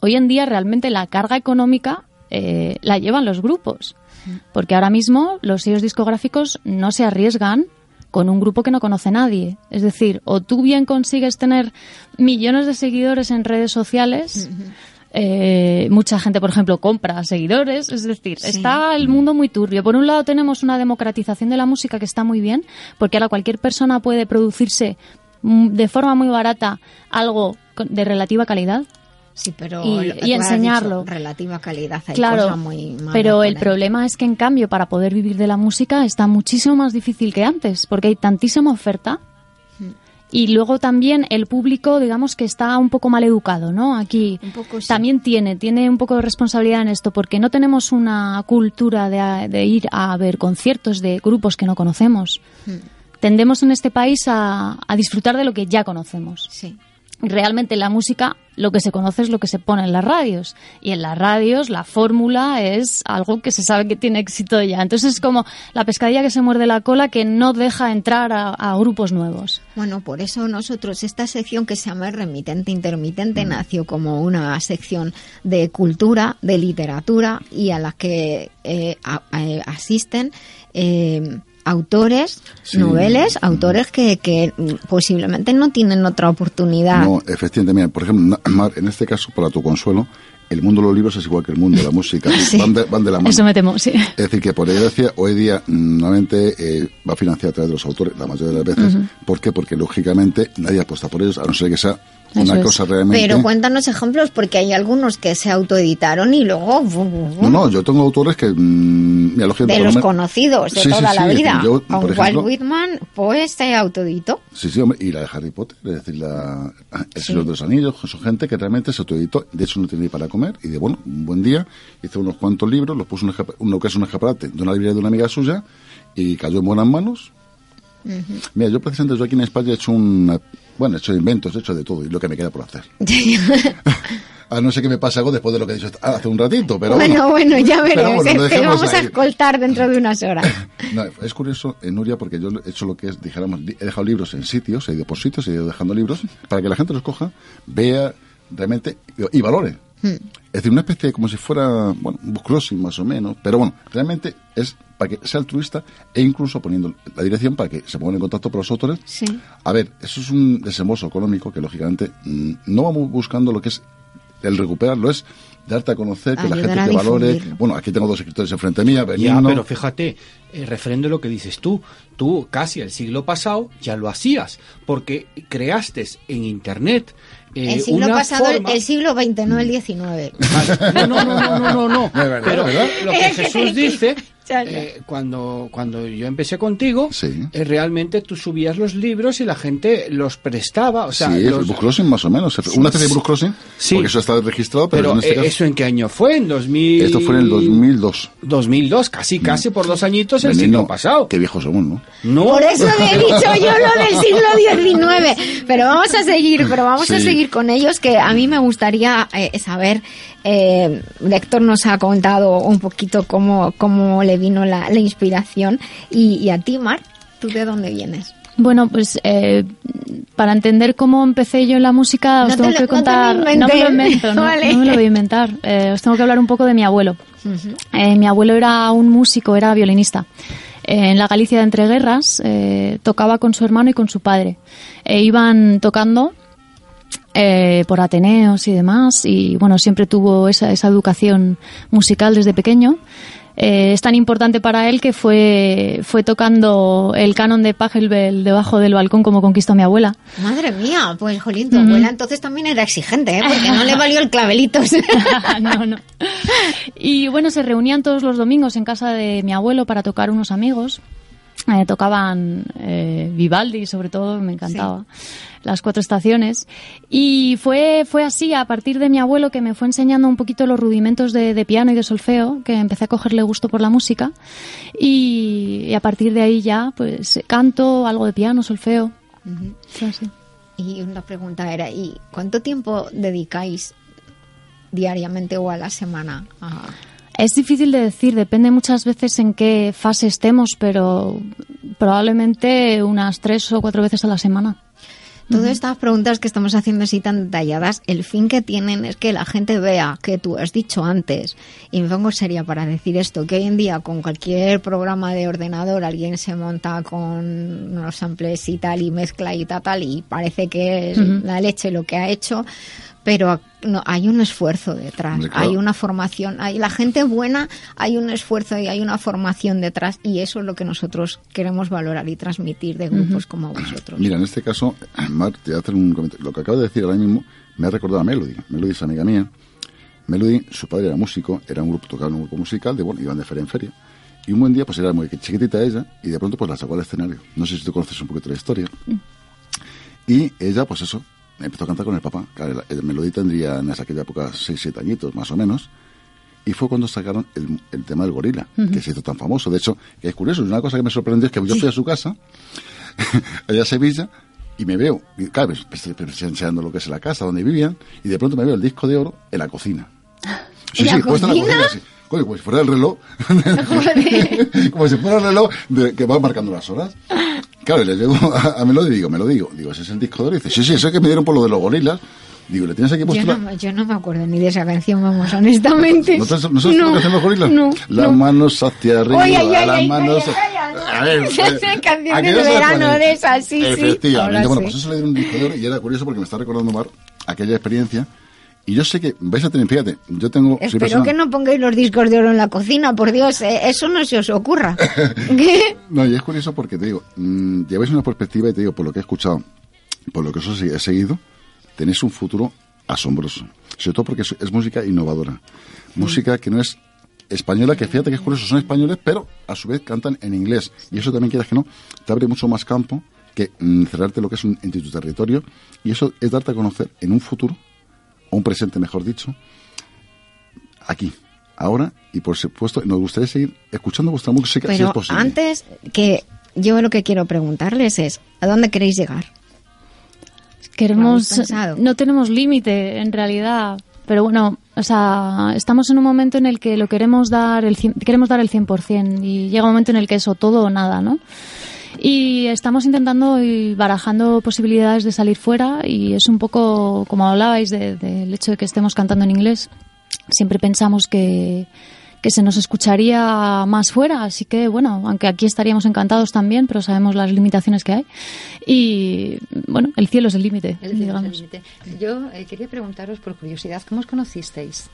hoy en día realmente la carga económica eh, la llevan los grupos. Porque ahora mismo los sellos discográficos no se arriesgan con un grupo que no conoce nadie. Es decir, o tú bien consigues tener millones de seguidores en redes sociales, eh, mucha gente, por ejemplo, compra seguidores, es decir, Sí. está el mundo muy turbio. Por un lado tenemos una democratización de la música que está muy bien, porque ahora cualquier persona puede producirse de forma muy barata algo de relativa calidad. Sí, pero y, enseñarlo. dicho, relativa calidad, hay Claro, cosas muy pero el problema es que en cambio para poder vivir de la música está muchísimo más difícil que antes, porque hay tantísima oferta Mm. y luego también el público, digamos que está un poco mal educado, ¿no? Aquí también tiene, tiene un poco de responsabilidad en esto, porque no tenemos una cultura de, de ir a ver conciertos de grupos que no conocemos. Tendemos en este país a, a disfrutar de lo que ya conocemos. Sí. Realmente la música, lo que se conoce es lo que se pone en las radios. Y en las radios la fórmula es algo que se sabe que tiene éxito ya. Entonces es como la pescadilla que se muerde la cola que no deja entrar a, a grupos nuevos. Bueno, por eso nosotros esta sección que se llama remitente intermitente nació como una sección de cultura, de literatura y a la que eh, a- a- asisten eh, autores, Sí. noveles, autores que, que mm, posiblemente no tienen otra oportunidad. No, efectivamente, mira, por ejemplo, Mar, en este caso, para tu consuelo, el mundo de los libros es igual que el mundo de la música. *laughs* Sí. Van, de, van de la mano. Eso me temo, sí. Es decir, que por desgracia, hoy día, normalmente eh, va financiado a través de los autores, la mayoría de las veces. Ujú. ¿Por qué? Porque, lógicamente, nadie apuesta por ellos, a no ser que sea Eso una es. cosa realmente... Pero cuéntanos ejemplos porque hay algunos que se autoeditaron y luego No, no, yo tengo autores que... mm, lógicamente, de los conocidos de Sí, toda sí, la vida. yo, Con Walt Whitman, pues se autoeditó. Sí, sí, hombre, y la de Harry Potter, es decir, la, El Señor de los Anillos, son gente que realmente se autoeditó, de hecho no tenía ni para comer, y de bueno, un buen día, hizo unos cuantos libros, los puso en uno que es un escaparate de una librería de una amiga suya, y cayó en buenas manos. Mira, yo precisamente yo aquí en España he hecho un, bueno, he hecho inventos, he hecho de todo, y lo que me queda por hacer. *laughs* A no ser que me pase algo después de lo que he dicho hace un ratito, pero bueno, bueno, ya veremos. bueno, lo es que dejemos vamos a escoltar dentro de unas horas. *laughs* No, es curioso, eh, Nuria, porque yo he hecho lo que es, dijéramos, he dejado libros en sitios, he ido por sitios, he ido dejando libros, para que la gente los coja, vea realmente y, valore. Es decir, una especie de como si fuera, bueno, un más o menos, pero bueno, realmente es para que sea altruista e incluso poniendo la dirección para que se pongan en contacto con los autores. Sí. A ver, eso es un desembolso económico que lógicamente mm, no vamos buscando lo que es el recuperarlo, es darte a conocer, que la Ayudar gente a te valore. Bueno, aquí tengo dos escritores enfrente mía, Ya, pero fíjate, eh, refrendo lo que dices tú. Tú casi el siglo pasado ya lo hacías, porque creaste en Internet eh, el siglo una pasado, el- forma... el siglo XX, no el XIX. No, no, no, no, no, no, *laughs* Pero verdad. lo que Es que- Jesús dice. Eh, cuando, cuando yo empecé contigo, eh, realmente tú subías los libros y la gente los prestaba. O sea, sí, los- el book crossing más o menos. Una especie de book crossing, Sí. porque eso está registrado, pero, pero en este eh, caso... ¿eso en qué año fue? ¿En 2000? Esto fue en el 2002. 2002, casi, casi por dos añitos el siglo pasado. Qué viejos somos, ¿no? No. Por eso le he *laughs* dicho yo lo del siglo XIX. Pero vamos a seguir, pero vamos a Sí. seguir con ellos, que a mí me gustaría eh, saber. Eh, Héctor nos ha contado un poquito cómo, cómo le vino la, la inspiración. Y, y a ti, Mar, ¿tú de dónde vienes? Bueno, pues eh, para entender cómo empecé yo en la música os No te tengo lo- que no te lo contar. No, me lo invento, *laughs* no, Vale. no me lo voy a inventar. Eh, os tengo que hablar un poco de mi abuelo. Eh, mi abuelo era un músico, era violinista. Eh, en la Galicia de entreguerras eh, tocaba con su hermano y con su padre. E iban tocando eh, por Ateneos y demás y bueno, siempre tuvo esa, esa educación musical desde pequeño. Eh, es tan importante para él que fue, fue tocando el canon de Pachelbel debajo del balcón como conquistó mi abuela. Madre mía, pues Jolín, tu abuela entonces también era exigente, ¿eh? Porque no le valió el clavelitos. *laughs* *laughs* no, no. Y bueno, se reunían todos los domingos en casa de mi abuelo para tocar unos amigos. Eh, tocaban eh, Vivaldi, sobre todo, me encantaba. Las cuatro estaciones. Y fue, fue así, a partir de mi abuelo, que me fue enseñando un poquito los rudimentos de, de piano y de solfeo, que empecé a cogerle gusto por la música. Y, y a partir de ahí ya, pues canto, algo de piano, solfeo. Ujú. Fue así. Y una pregunta era, ¿y cuánto tiempo dedicáis diariamente o a la semana a, Es difícil de decir, depende muchas veces en qué fase estemos, pero probablemente unas tres o cuatro veces a la semana. Todas estas preguntas que estamos haciendo así tan detalladas, el fin que tienen es que la gente vea que tú has dicho antes, y me pongo seria para decir esto, que hoy en día con cualquier programa de ordenador alguien se monta con unos samples y tal y mezcla y tal, tal y parece que es Ujú. la leche lo que ha hecho, pero no, hay un esfuerzo detrás, claro. hay una formación, hay la gente buena, hay un esfuerzo y hay una formación detrás y eso es lo que nosotros queremos valorar y transmitir de grupos como vosotros. Mira, en este caso, Mar, te voy a hacer un comentario. Lo que acabo de decir ahora mismo me ha recordado a Melody. Melody es amiga mía. Melody, su padre era músico, era un grupo, tocaba en un grupo musical, de bueno, iban de feria en feria. Y un buen día, pues era muy chiquitita ella, y de pronto, pues la sacó al escenario. No sé si tú conoces un poquito la historia. Y ella, pues eso, empezó a cantar con el papá. Claro, el, el Melody tendría en aquella época 6, 7 añitos, más o menos. Y fue cuando sacaron el, el tema del gorila, que se hizo tan famoso. De hecho, que es curioso, una cosa que me sorprendió es que yo fui a su casa, *laughs* allá a Sevilla, y me veo, y claro, enseñando lo que es la casa donde vivían, y de pronto me veo el disco de oro en la cocina. Sí, ¿En la sí, puesto en la cocina, sí. Coño, como si fuera el reloj. *laughs* como si fuera el reloj de- que va marcando las horas. Claro, y le llego a, a Melody y digo, me lo digo. Digo, ese es el disco de oro. Y dice, sí, sí, eso es que me dieron por lo de los gorilas. Digo, ¿le tienes aquí Yo puesto no, la- yo no me acuerdo ni de esa canción, vamos, honestamente. ¿No, te- no sabes lo que hacen los gorilas? No, Las no. manos hacia arriba, ay, ay, las manos... A ver, eh, ¿a Canciones de no verano de esas, sí, sí. Efectivamente. Bueno, pues eso le dieron un disco de oro y era curioso porque me está recordando, Mar, aquella experiencia. Y yo sé que vais a tener, fíjate, yo tengo... Espero que no pongáis los discos de oro en la cocina, por Dios, eh, eso no se os ocurra. *laughs* No, y es curioso porque te digo, mm, lleváis una perspectiva y te digo, por lo que he escuchado, por lo que os he seguido, tenéis un futuro asombroso. Sobre todo porque es, es música innovadora. Música que no es española, que fíjate que es curioso, son españoles, pero a su vez cantan en inglés. Y eso también, quieras que no, te abre mucho más campo que mm, cerrarte lo que es un, en tu territorio. Y eso es darte a conocer en un futuro, o un presente, mejor dicho, aquí, ahora, y por supuesto, nos gustaría seguir escuchando vuestra música si es Pero posible. antes que yo lo que quiero preguntarles es, ¿a dónde queréis llegar? Queremos, no tenemos límite en realidad, pero bueno, o sea, estamos en un momento en el que lo queremos dar el cien- queremos dar el 100% y llega un momento en el que es o todo o nada, ¿no? Y estamos intentando y barajando posibilidades de salir fuera y es un poco como hablabais de- del hecho de que estemos cantando en inglés. Siempre pensamos que, que se nos escucharía más fuera, así que bueno, aunque aquí estaríamos encantados también, pero sabemos las limitaciones que hay. Y bueno, el cielo es el límite, El cielo es el digamos. límite. Yo eh, quería preguntaros por curiosidad, ¿cómo os conocisteis?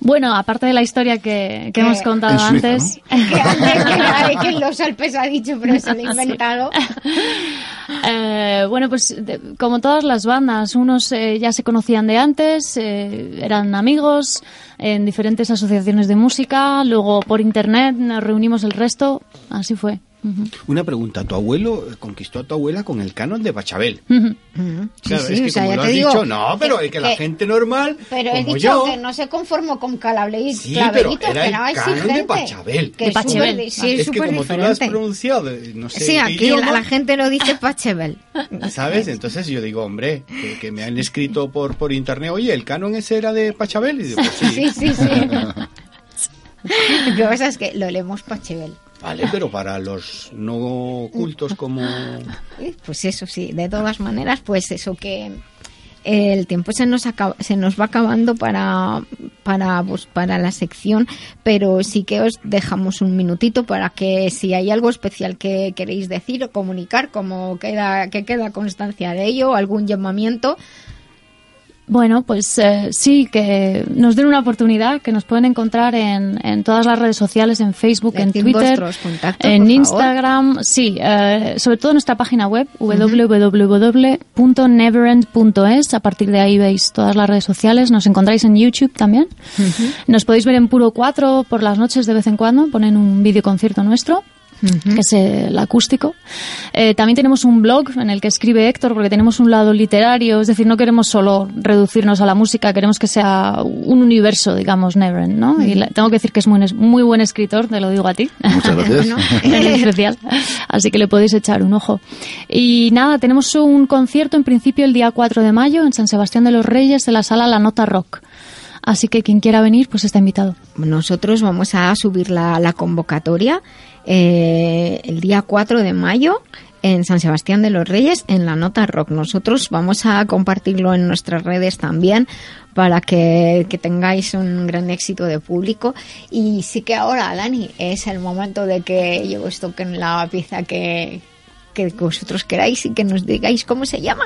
Bueno, aparte de la historia que, que hemos contado Suiza, antes. *laughs* que antes que nada, que los Alpes ha dicho, pero se lo he *laughs* inventado. *laughs* Eh, bueno, pues de- como todas las bandas, unos eh, ya se conocían de antes, eh, eran amigos en diferentes asociaciones de música, luego por internet nos reunimos el resto, así fue. Ujú. Una pregunta, tu abuelo conquistó a tu abuela con el canon de Pachabel. Ujú. Claro, sí, es que o sea, como ya lo has digo dicho, no, pero que- es que la que- gente normal, Pero he como dicho yo, que no se conformó con Calableí, Sí, clavelito, pero era el canon de. Pachabel. Que De es Pachabel. di- sí, es es que como tú lo has diferente. pronunciado, eh, no sé, Sí, aquí idioma, la, la gente lo dice Pachabel. *laughs* ¿sabes? Entonces yo digo, hombre, que, que me han escrito por, por internet, oye, ¿el canon ese era de Pachabel? Y digo, pues *laughs* sí. Sí, sí, sí. *laughs* Lo que pasa es que lo leemos Pachabel. Vale, pero para los no cultos como... *laughs* Pues eso sí, de todas maneras, pues eso que el tiempo se nos acaba- se nos va acabando para para pues, para la sección, pero sí que os dejamos un minutito para que si hay algo especial que queréis decir o comunicar, como queda que queda constancia de ello, algún llamamiento, Bueno, pues eh, sí, que nos den una oportunidad, que nos pueden encontrar en, en todas las redes sociales, en Facebook, en Twitter, contactos, en favor. Instagram, sí, eh, sobre todo en nuestra página web, www.neverend.es. A partir de ahí veis todas las redes sociales. Nos encontráis en YouTube también. Nos podéis ver en Puro 4 por las noches de vez en cuando, ponen un vídeo que es el acústico. Eh, también tenemos un blog en el que escribe Héctor, porque tenemos un lado literario, es decir, no queremos solo reducirnos a la música, queremos que sea un universo, digamos, Neverend, ¿no? Y la- tengo que decir que es muy, muy buen escritor, te lo digo a ti. Muchas gracias. *laughs* En especial. Así que le podéis echar un ojo. Y nada, tenemos un concierto en principio el día 4 de mayo en San Sebastián de los Reyes en la sala La Nota Rock. Así que quien quiera venir, pues está invitado. Nosotros vamos a subir la, la convocatoria eh, el día 4 de mayo en San Sebastián de los Reyes en la Nota Rock. Nosotros vamos a compartirlo en nuestras redes también para que, tengáis un gran éxito de público. Y sí que ahora, Dani, es el momento de que yo os toque en la pieza que, que vosotros queráis y que nos digáis cómo se llama.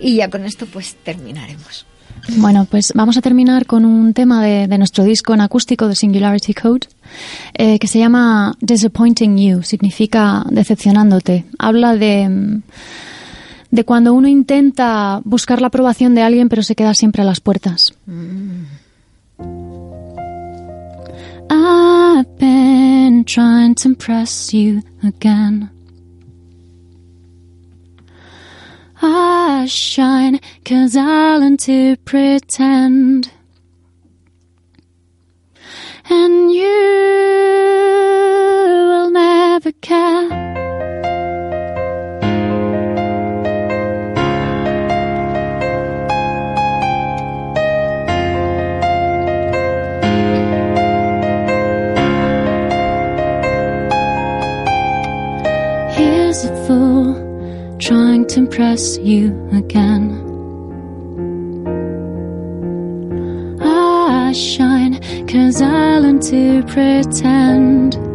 Y ya con esto pues terminaremos. Bueno, pues vamos a terminar con un tema de, de nuestro disco en acústico de Singularity Code eh, que se llama Disappointing You, significa decepcionándote. Habla de, mm, de cuando uno intenta buscar la aprobación de alguien pero se queda siempre a las puertas. I've been trying to impress you again. I shine cause I learn to pretend. And you will never care. Here's a fool to impress you again. I shine cause I learn to pretend.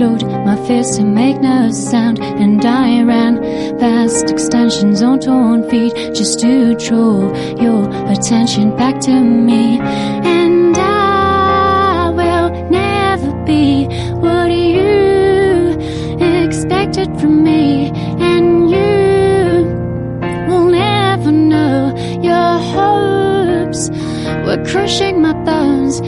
Swallowed my fears to make no sound. And I ran past extensions on torn feet just to draw your attention back to me. And I will never be what you expected from me. And you will never know your hopes were crushing my bones,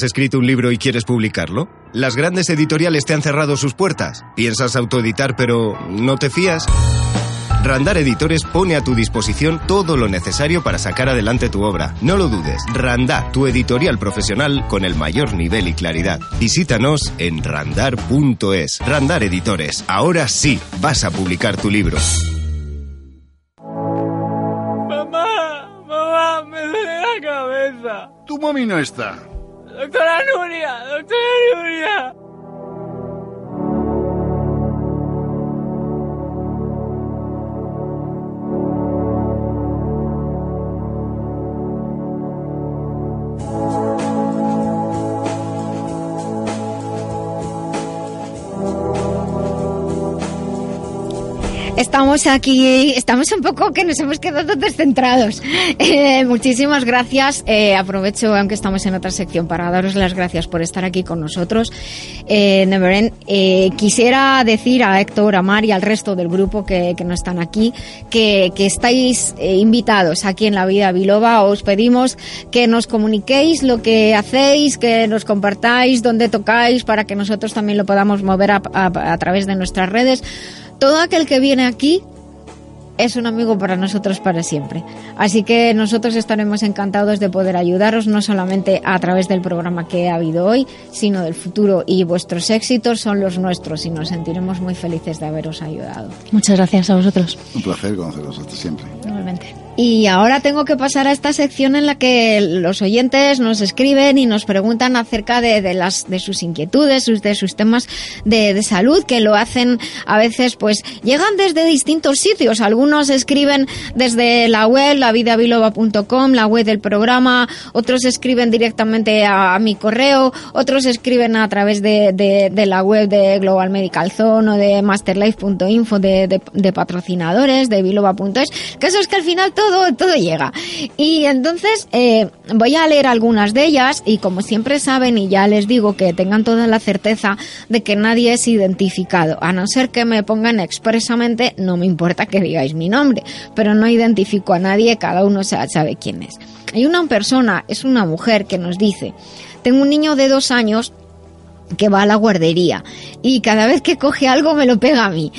¿Has escrito un libro y quieres publicarlo? ¿Las grandes editoriales te han cerrado sus puertas? ¿Piensas autoeditar pero no te fías? Randar Editores pone a tu disposición todo lo necesario para sacar adelante tu obra. No lo dudes, Randar, tu editorial profesional con el mayor nivel y claridad. Visítanos en randar.es. Randar Editores, ahora sí vas a publicar tu libro. Mamá, mamá, me duele la cabeza. Tu mami no está. Doctora Nuria, doctora Nuria. Estamos aquí, estamos un poco que nos hemos quedado descentrados. *laughs* Eh, muchísimas gracias. Eh, aprovecho, aunque estamos en otra sección, para daros las gracias por estar aquí con nosotros. Eh, Neverend, eh, quisiera decir a Héctor, a Mar y al resto del grupo que, que no están aquí que, que estáis eh, invitados aquí en la vida biloba. Os pedimos que nos comuniquéis lo que hacéis, que nos compartáis dónde tocáis para que nosotros también lo podamos mover a- a- a través de nuestras redes todo aquel que viene aquí es un amigo para nosotros para siempre. Así que nosotros estaremos encantados de poder ayudaros, no solamente a través del programa que ha habido hoy, sino del futuro. Y vuestros éxitos son los nuestros y nos sentiremos muy felices de haberos ayudado. Muchas gracias a vosotros. Un placer conoceros hasta siempre. Igualmente. Y ahora tengo que pasar a esta sección en la que los oyentes nos escriben y nos preguntan acerca de, de las de sus inquietudes, sus, de sus temas de, de salud, que lo hacen a veces, pues llegan desde distintos sitios. Algunos escriben desde la web, lavidabiloba.com, la web del programa, otros escriben directamente a, mi correo, otros escriben a través de, de- la web de Global Medical Zone o de masterlife.info de, de- patrocinadores, de biloba.es. El caso es que al final todo, todo llega. Y entonces eh, voy a leer algunas de ellas y como siempre saben y ya les digo que tengan toda la certeza de que nadie es identificado, a no ser que me pongan expresamente, no me importa que digáis mi nombre, pero no identifico a nadie, cada uno sa- sabe quién es. Hay una persona, es una mujer que nos dice, tengo un niño de dos años que va a la guardería y cada vez que coge algo me lo pega a mí.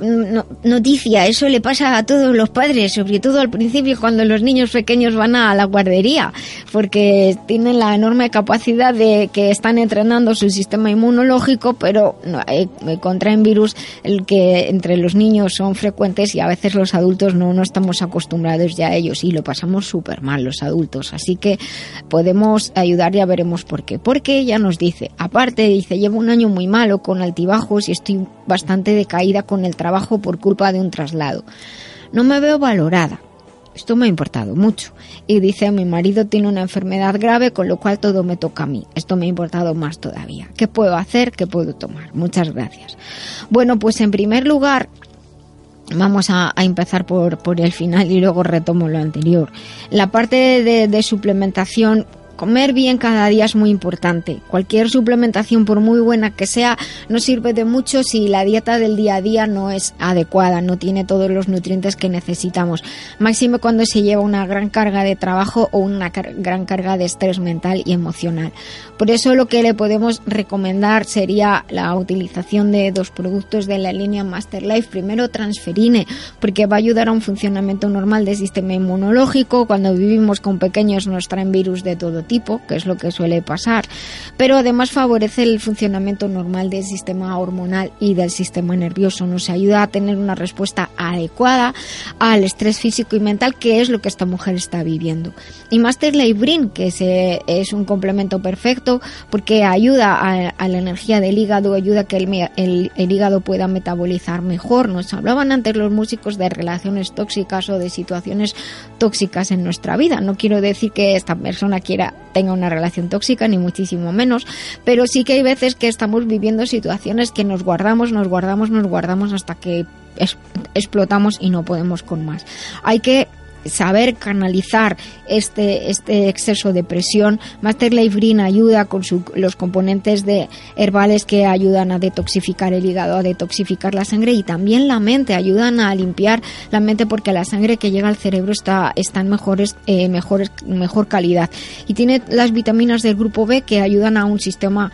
No- noticia, eso le pasa a todos los padres, sobre todo al principio cuando los niños pequeños van a la guardería, porque tienen la enorme capacidad de que están entrenando su sistema inmunológico, pero no, eh, contraen virus el que entre los niños son frecuentes y a veces los adultos no, no estamos acostumbrados ya a ellos y lo pasamos súper mal los adultos. Así que podemos ayudar, ya veremos por qué. Porque ella nos dice, aparte dice, llevo un año muy malo con altibajos y estoy bastante decaída con el trabajo por culpa de un traslado. No me veo valorada. Esto me ha importado mucho. Y dice, mi marido tiene una enfermedad grave, con lo cual todo me toca a mí. Esto me ha importado más todavía. ¿Qué puedo hacer? ¿Qué puedo tomar? Muchas gracias. Bueno, pues en primer lugar, Vamos a, a empezar por, por el final y luego retomo lo anterior. La parte de, de suplementación, comer bien cada día es muy importante. Cualquier suplementación, por muy buena que sea, no sirve de mucho si la dieta del día a día no es adecuada, no tiene todos los nutrientes que necesitamos. Máximo cuando se lleva una gran carga de trabajo o una gran carga de estrés mental y emocional. Por eso lo que le podemos recomendar sería la utilización de dos productos de la línea Master Life. Primero transferine, porque va a ayudar a un funcionamiento normal del sistema inmunológico. Cuando vivimos con pequeños nos traen virus de todo tipo, que es lo que suele pasar. Pero además favorece el funcionamiento normal del sistema hormonal y del sistema nervioso. Nos ayuda a tener una respuesta adecuada al estrés físico y mental, que es lo que esta mujer está viviendo. Y Master Life Green, que es un complemento perfecto porque ayuda a, la energía del hígado, ayuda a que el- el hígado pueda metabolizar mejor. Nos hablaban antes los músicos de relaciones tóxicas o de situaciones tóxicas en nuestra vida. No quiero decir que esta persona quiera tenga una relación tóxica ni muchísimo menos, pero sí que hay veces que estamos viviendo situaciones que nos guardamos, nos guardamos, nos guardamos hasta que explotamos y no podemos con más. Hay que saber canalizar este, este exceso de presión. Master Life Green ayuda con su- los componentes de herbales que ayudan a detoxificar el hígado, a detoxificar la sangre y también la mente, ayudan a limpiar la mente porque la sangre que llega al cerebro está, está en mejores, eh, mejores, mejor calidad. Y tiene las vitaminas del grupo B que ayudan a un sistema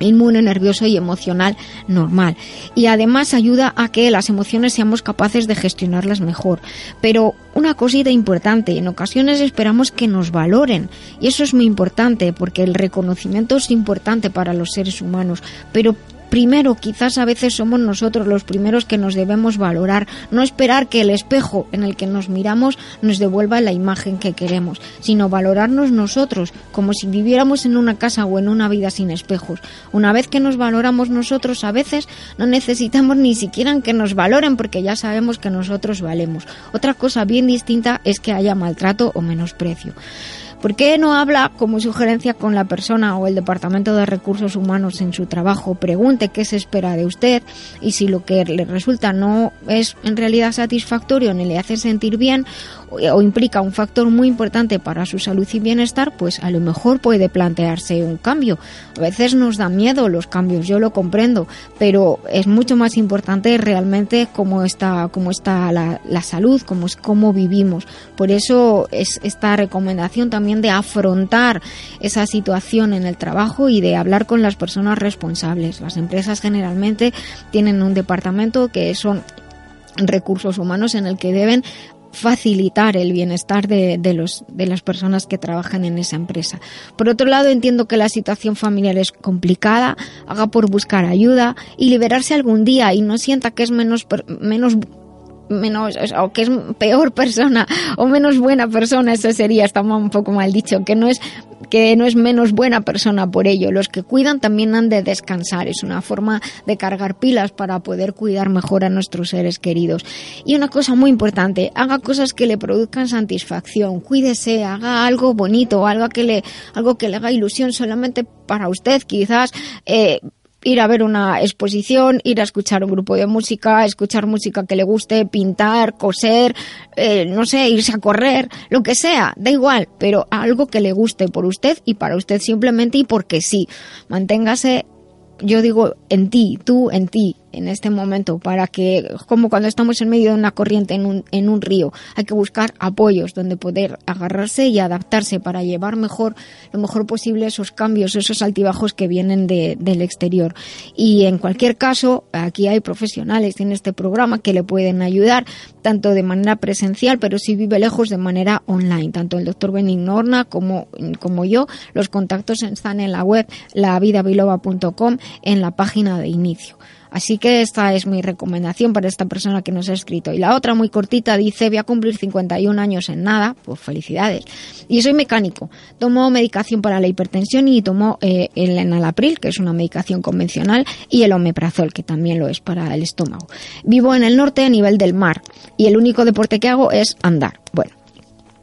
inmune, nervioso y emocional normal. Y además ayuda a que las emociones seamos capaces de gestionarlas mejor. Pero una cosita importante, en ocasiones esperamos que nos valoren. Y eso es muy importante porque el reconocimiento es importante para los seres humanos. Pero primero quizás a veces somos nosotros los primeros que nos debemos valorar, no esperar que el espejo en el que nos miramos nos devuelva la imagen que queremos, sino valorarnos nosotros, como si viviéramos en una casa o en una vida sin espejos. Una vez que nos valoramos nosotros, a veces no necesitamos ni siquiera que nos valoren porque ya sabemos que nosotros valemos. Otra cosa bien distinta es que haya maltrato o menosprecio. ¿Por qué no habla como sugerencia con la persona o el Departamento de Recursos Humanos en su trabajo? Pregunte qué se espera de usted y si lo que le resulta no es en realidad satisfactorio ni le hace sentir bien o, o implica un factor muy importante para su salud y bienestar, pues a lo mejor puede plantearse un cambio. A veces nos da miedo los cambios, yo lo comprendo, pero es mucho más importante realmente cómo está, cómo está la, la salud, cómo es cómo vivimos. Por eso es esta recomendación también de afrontar esa situación en el trabajo y de hablar con las personas responsables. Las empresas generalmente tienen un departamento que son recursos humanos en el que deben facilitar el bienestar de, de, los, de las personas que trabajan en esa empresa. Por otro lado, entiendo que la situación familiar es complicada, haga por buscar ayuda y liberarse algún día y no sienta que es menos, menos menos o que es peor persona o menos buena persona eso sería está un poco mal dicho que no es que no es menos buena persona por ello. Los que cuidan también han de descansar es una forma de cargar pilas para poder cuidar mejor a nuestros seres queridos. Y una cosa muy importante haga cosas que le produzcan satisfacción cuídese haga algo bonito algo que le algo que le haga ilusión solamente para usted quizás eh, ir a ver una exposición, ir a escuchar un grupo de música, escuchar música que le guste, pintar, coser, eh, no sé, irse a correr, lo que sea, da igual, pero algo que le guste por usted y para usted simplemente y porque sí. Manténgase, yo digo, en ti, tú en ti, en este momento, para que, como cuando estamos en medio de una corriente en un, en un río, hay que buscar apoyos donde poder agarrarse y adaptarse para llevar mejor, lo mejor posible esos cambios, esos altibajos que vienen de, del exterior. Y en cualquier caso, aquí hay profesionales en este programa que le pueden ayudar, tanto de manera presencial, pero si vive lejos de manera online, tanto el doctor Benigno Horna como, como yo. Los contactos están en la web lavidabiloba.com en la página de inicio. Así que esta es mi recomendación para esta persona que nos ha escrito. Y la otra muy cortita dice, voy a cumplir 51 años en nada, pues felicidades. Y soy mecánico, tomo medicación para la hipertensión y tomo eh, el enalapril, que es una medicación convencional, y el omeprazol, que también lo es para el estómago. Vivo en el norte a nivel del mar y el único deporte que hago es andar. Bueno,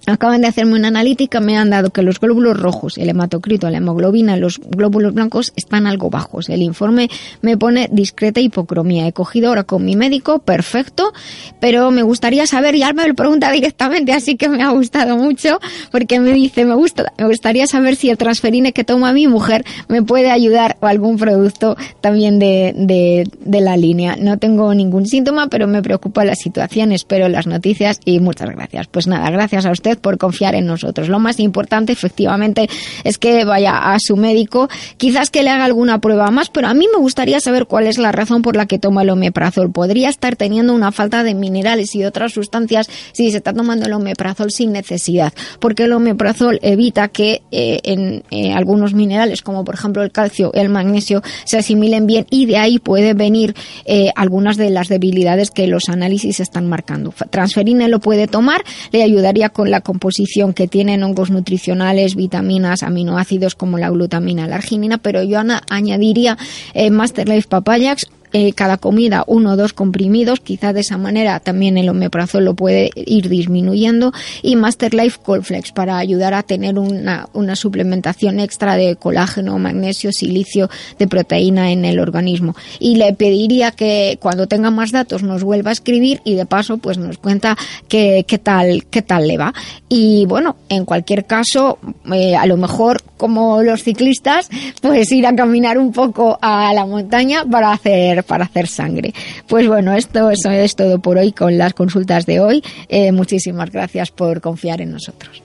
Acaban de hacerme una analítica, me han dado que los glóbulos rojos, el hematocrito, la hemoglobina, los glóbulos blancos están algo bajos. El informe me pone discreta hipocromía. He cogido ahora con mi médico, perfecto, pero me gustaría saber, y él me lo pregunta directamente, así que me ha gustado mucho, porque me dice, me gusta, me gustaría saber si el transferine que toma mi mujer me puede ayudar o algún producto también de, de, de la línea. No tengo ningún síntoma, pero me preocupa la situación, espero las noticias y muchas gracias. Pues nada, gracias a usted por confiar en nosotros. Lo más importante, efectivamente, es que vaya a su médico, quizás que le haga alguna prueba más, pero a mí me gustaría saber cuál es la razón por la que toma el omeprazol. Podría estar teniendo una falta de minerales y otras sustancias si se está tomando el omeprazol sin necesidad, porque el omeprazol evita que eh, en eh, algunos minerales, como por ejemplo el calcio, el magnesio, se asimilen bien y de ahí puede venir eh, algunas de las debilidades que los análisis están marcando. Transferine lo puede tomar, le ayudaría con la composición que tienen hongos nutricionales, vitaminas, aminoácidos como la glutamina, la arginina, pero yo ana- añadiría eh, Master Life Papayax eh, cada comida uno o dos comprimidos, quizá de esa manera también el omeprazol lo puede ir disminuyendo y Master Life Colflex para ayudar a tener una, una suplementación extra de colágeno, magnesio, silicio, de proteína en el organismo. Y le pediría que cuando tenga más datos nos vuelva a escribir y de paso pues nos cuenta qué, tal, qué tal le va. Y bueno, en cualquier caso, eh, a lo mejor como los ciclistas, pues ir a caminar un poco a la montaña para hacer para hacer sangre. Pues bueno, esto, eso es todo por hoy con las consultas de hoy. Eh, muchísimas gracias por confiar en nosotros.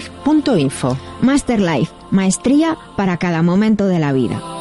masterlife.info. Master Life, maestría para cada momento de la vida.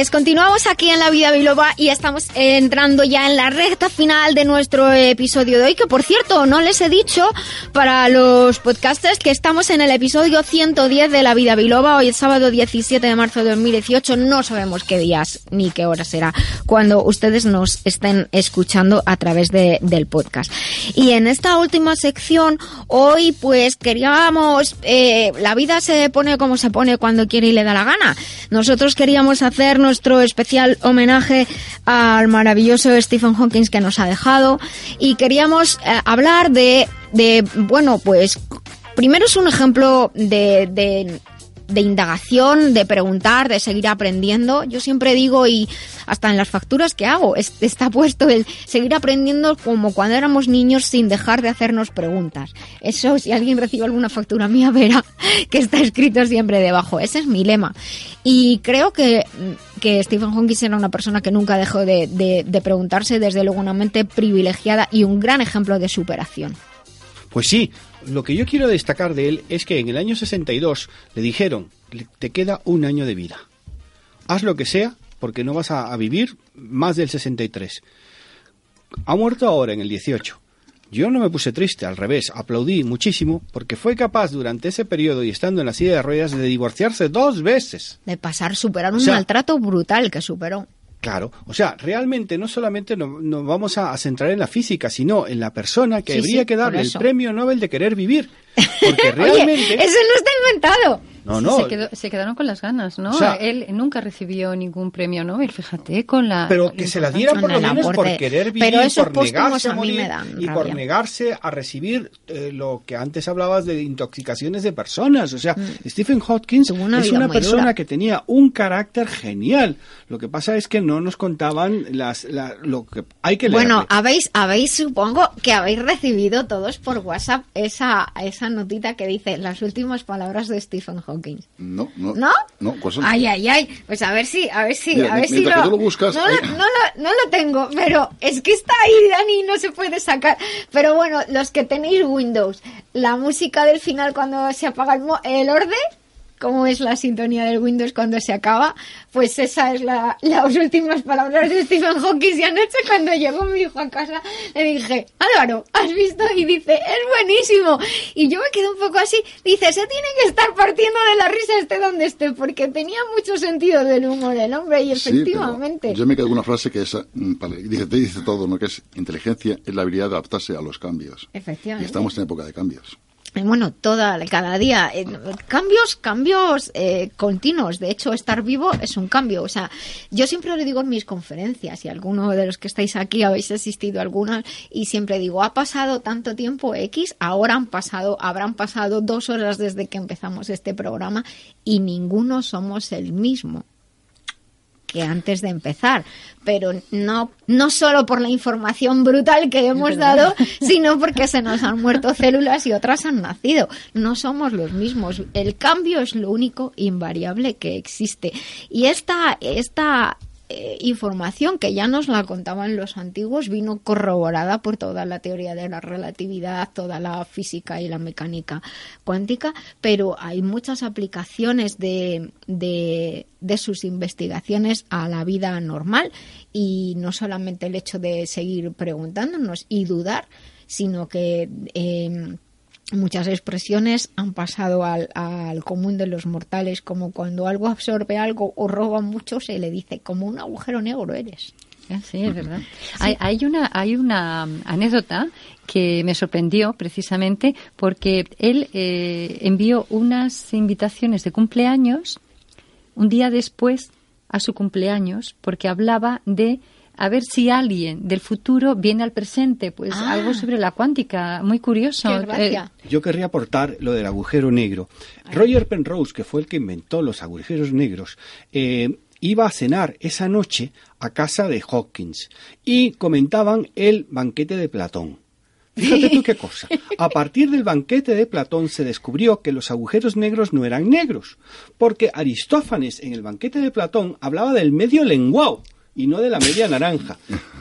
Pues continuamos aquí en La Vida Biloba y estamos entrando ya en la recta final de nuestro episodio de hoy, que por cierto, no les he dicho para los podcasters que estamos en el episodio 110 de La Vida Biloba, hoy es sábado 17 de marzo de 2018, no sabemos qué días ni qué hora será cuando ustedes nos estén escuchando a través de, del podcast. Y en esta última sección, hoy pues queríamos, eh, la vida se pone como se pone cuando quiere y le da la gana. Nosotros queríamos hacer nuestro especial homenaje al maravilloso Stephen Hawking que nos ha dejado. Y queríamos eh, hablar de, de, bueno, pues primero es un ejemplo de, de de indagación, de preguntar, de seguir aprendiendo. Yo siempre digo, y hasta en las facturas que hago, es- está puesto el seguir aprendiendo como cuando éramos niños sin dejar de hacernos preguntas. Eso, si alguien recibe alguna factura mía, verá que está escrito siempre debajo. Ese es mi lema. Y creo que, que Stephen Hawking era una persona que nunca dejó de, de- de preguntarse, desde luego una mente privilegiada y un gran ejemplo de superación. Pues sí, lo que yo quiero destacar de él es que en el año 62 le dijeron, "Le- te queda un año de vida. Haz lo que sea porque no vas a, a vivir más del 63. Ha muerto ahora en el 18. Yo no me puse triste, al revés, aplaudí muchísimo porque fue capaz durante ese periodo y estando en la silla de ruedas de divorciarse dos veces. De pasar, superar un O sea- maltrato brutal que superó. Claro, o sea, realmente no solamente nos, nos vamos a, a centrar en la física, sino en la persona que Sí, habría sí, que darle el premio Nobel de querer vivir. *laughs* Porque Oye, realmente... eso no está inventado. No, Sí, no. Se, quedó- se quedaron con las ganas, ¿no? O sea- Él nunca recibió ningún premio Nobel, fíjate, con la... Pero que se la diera por lo menos por querer vivir, Pero por negarse a morir y por negarse a recibir eh, lo que antes hablabas de intoxicaciones de personas. O sea, Stephen Hawking Mm. una es vida una persona dura. que tenía un carácter genial. Lo que pasa es que no nos contaban las, la- lo que hay que leer. Bueno, habéis, habéis, supongo que habéis recibido todos por WhatsApp esa, esa notita que dice las últimas palabras de Stephen Hawking. No, no. ¿No? No. Ay, ay, ay. Pues a ver si, a ver si, Mira, a ver si lo, tú lo buscas, no, lo, no, lo, no lo tengo, pero es que está ahí, Dani, no se puede sacar. Pero bueno, los que tenéis Windows, la música del final cuando se apaga el, mo- el orden, como es la sintonía del Windows cuando se acaba, pues esa es la, las últimas palabras de Stephen Hawking. Y anoche cuando llegó mi hijo a casa, le dije, Álvaro, ¿has visto? Y dice, es buenísimo. Y yo me quedé un poco así. Dice, se tiene que estar partiendo de la risa esté donde esté, porque tenía mucho sentido del humor el hombre, y Sí, efectivamente. yo me quedo con una frase que es, mm, para- dice, te dice todo, ¿no? Que es inteligencia es la habilidad de adaptarse a los cambios. Y Efectivamente. estamos en época de cambios. Eh, Bueno, toda, cada día. eh, cambios, cambios eh, continuos. De hecho, estar vivo es un cambio. O sea, yo siempre lo digo en mis conferencias, y alguno de los que estáis aquí habéis asistido a algunas, y siempre digo, ha pasado tanto tiempo X, ahora han pasado, habrán pasado dos horas desde que empezamos este programa, y ninguno somos el mismo que antes de empezar, pero no no solo por la información brutal que hemos dado, sino porque se nos han muerto células y otras han nacido. No somos los mismos. El cambio es lo único invariable que existe. Y esta esta eh, información que ya nos la contaban los antiguos vino corroborada por toda la teoría de la relatividad, toda la física y la mecánica cuántica, pero hay muchas aplicaciones de, de, de sus investigaciones a la vida normal y no solamente el hecho de seguir preguntándonos y dudar, sino que eh, muchas expresiones han pasado al, al común de los mortales, como cuando algo absorbe algo o roba mucho, se le dice, como un agujero negro eres. Ah, Sí, es verdad. *laughs* Hay, hay una, hay una um, anécdota que me sorprendió precisamente porque él eh, envió unas invitaciones de cumpleaños un día después a su cumpleaños porque hablaba de a ver si alguien del futuro viene al presente, pues Ah. algo sobre la cuántica, muy curioso. Eh, Yo querría aportar lo del agujero negro. Roger Penrose, que fue el que inventó los agujeros negros, eh, iba a cenar esa noche a casa de Hawkins y comentaban el banquete de Platón. Fíjate tú qué cosa. A partir del banquete de Platón se descubrió que los agujeros negros no eran negros, porque Aristófanes en el banquete de Platón hablaba del medio lenguao y no de la media naranja.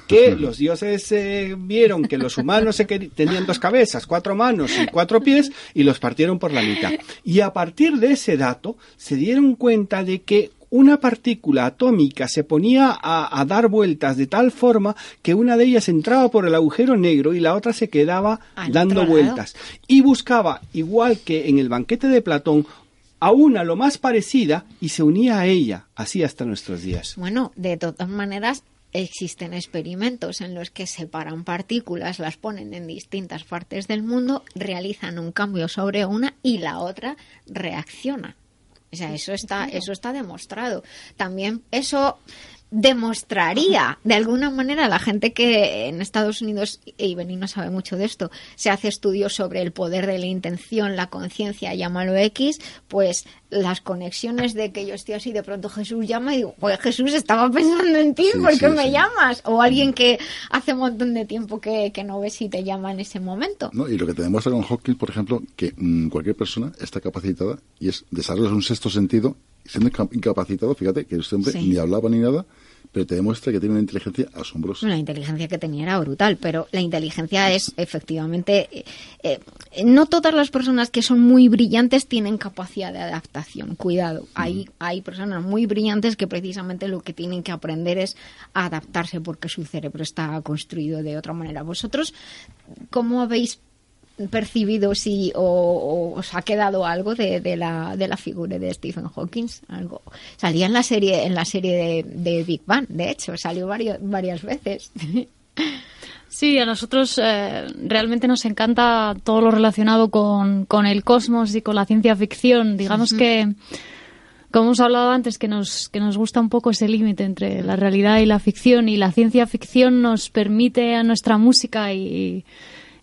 Que *laughs* los dioses eh, vieron que los humanos se tenían dos cabezas, cuatro manos y cuatro pies y los partieron por la mitad. Y a partir de ese dato se dieron cuenta de que una partícula atómica se ponía a, a dar vueltas de tal forma que una de ellas entraba por el agujero negro y la otra se quedaba Al dando lado. vueltas. Y buscaba, igual que en el banquete de Platón, a una lo más parecida y se unía a ella, así hasta nuestros días. Bueno, de todas maneras, existen experimentos en los que separan partículas, las ponen en distintas partes del mundo, realizan un cambio sobre una y la otra reacciona. O sea, eso está, eso está demostrado. También eso demostraría de alguna manera la gente que en Estados Unidos, y Beni no sabe mucho de esto, se hace estudios sobre el poder de la intención, la conciencia, llámalo X, pues las conexiones de que yo estoy así, de pronto Jesús llama y digo, pues Jesús estaba pensando en ti, Sí, ¿por qué sí, me sí. llamas? O alguien que hace un montón de tiempo que, que no ves y te llama en ese momento. ¿no? Y lo que te demuestra con Hawkins, por ejemplo, que mm, cualquier persona está capacitada y es desarrollar un sexto sentido, siendo inca- incapacitado, fíjate que este hombre Sí. ni hablaba ni nada, pero te demuestra que tiene una inteligencia asombrosa. La inteligencia que tenía era brutal, pero la inteligencia es efectivamente... eh, eh, no todas las personas que son muy brillantes tienen capacidad de adaptación. Cuidado, hay, hay personas muy brillantes que precisamente lo que tienen que aprender es adaptarse porque su cerebro está construido de otra manera. ¿Vosotros cómo habéis percibido si o, o os ha quedado algo de, de la de la figura de Stephen Hawking algo salía en la serie en la serie de, de Big Bang de hecho salió varios, varias veces *laughs* Sí, a nosotros eh, realmente nos encanta todo lo relacionado con, con el cosmos y con la ciencia ficción. Digamos que, como hemos hablado antes, que nos, que nos gusta un poco ese límite entre la realidad y la ficción. Y la ciencia ficción nos permite a nuestra música y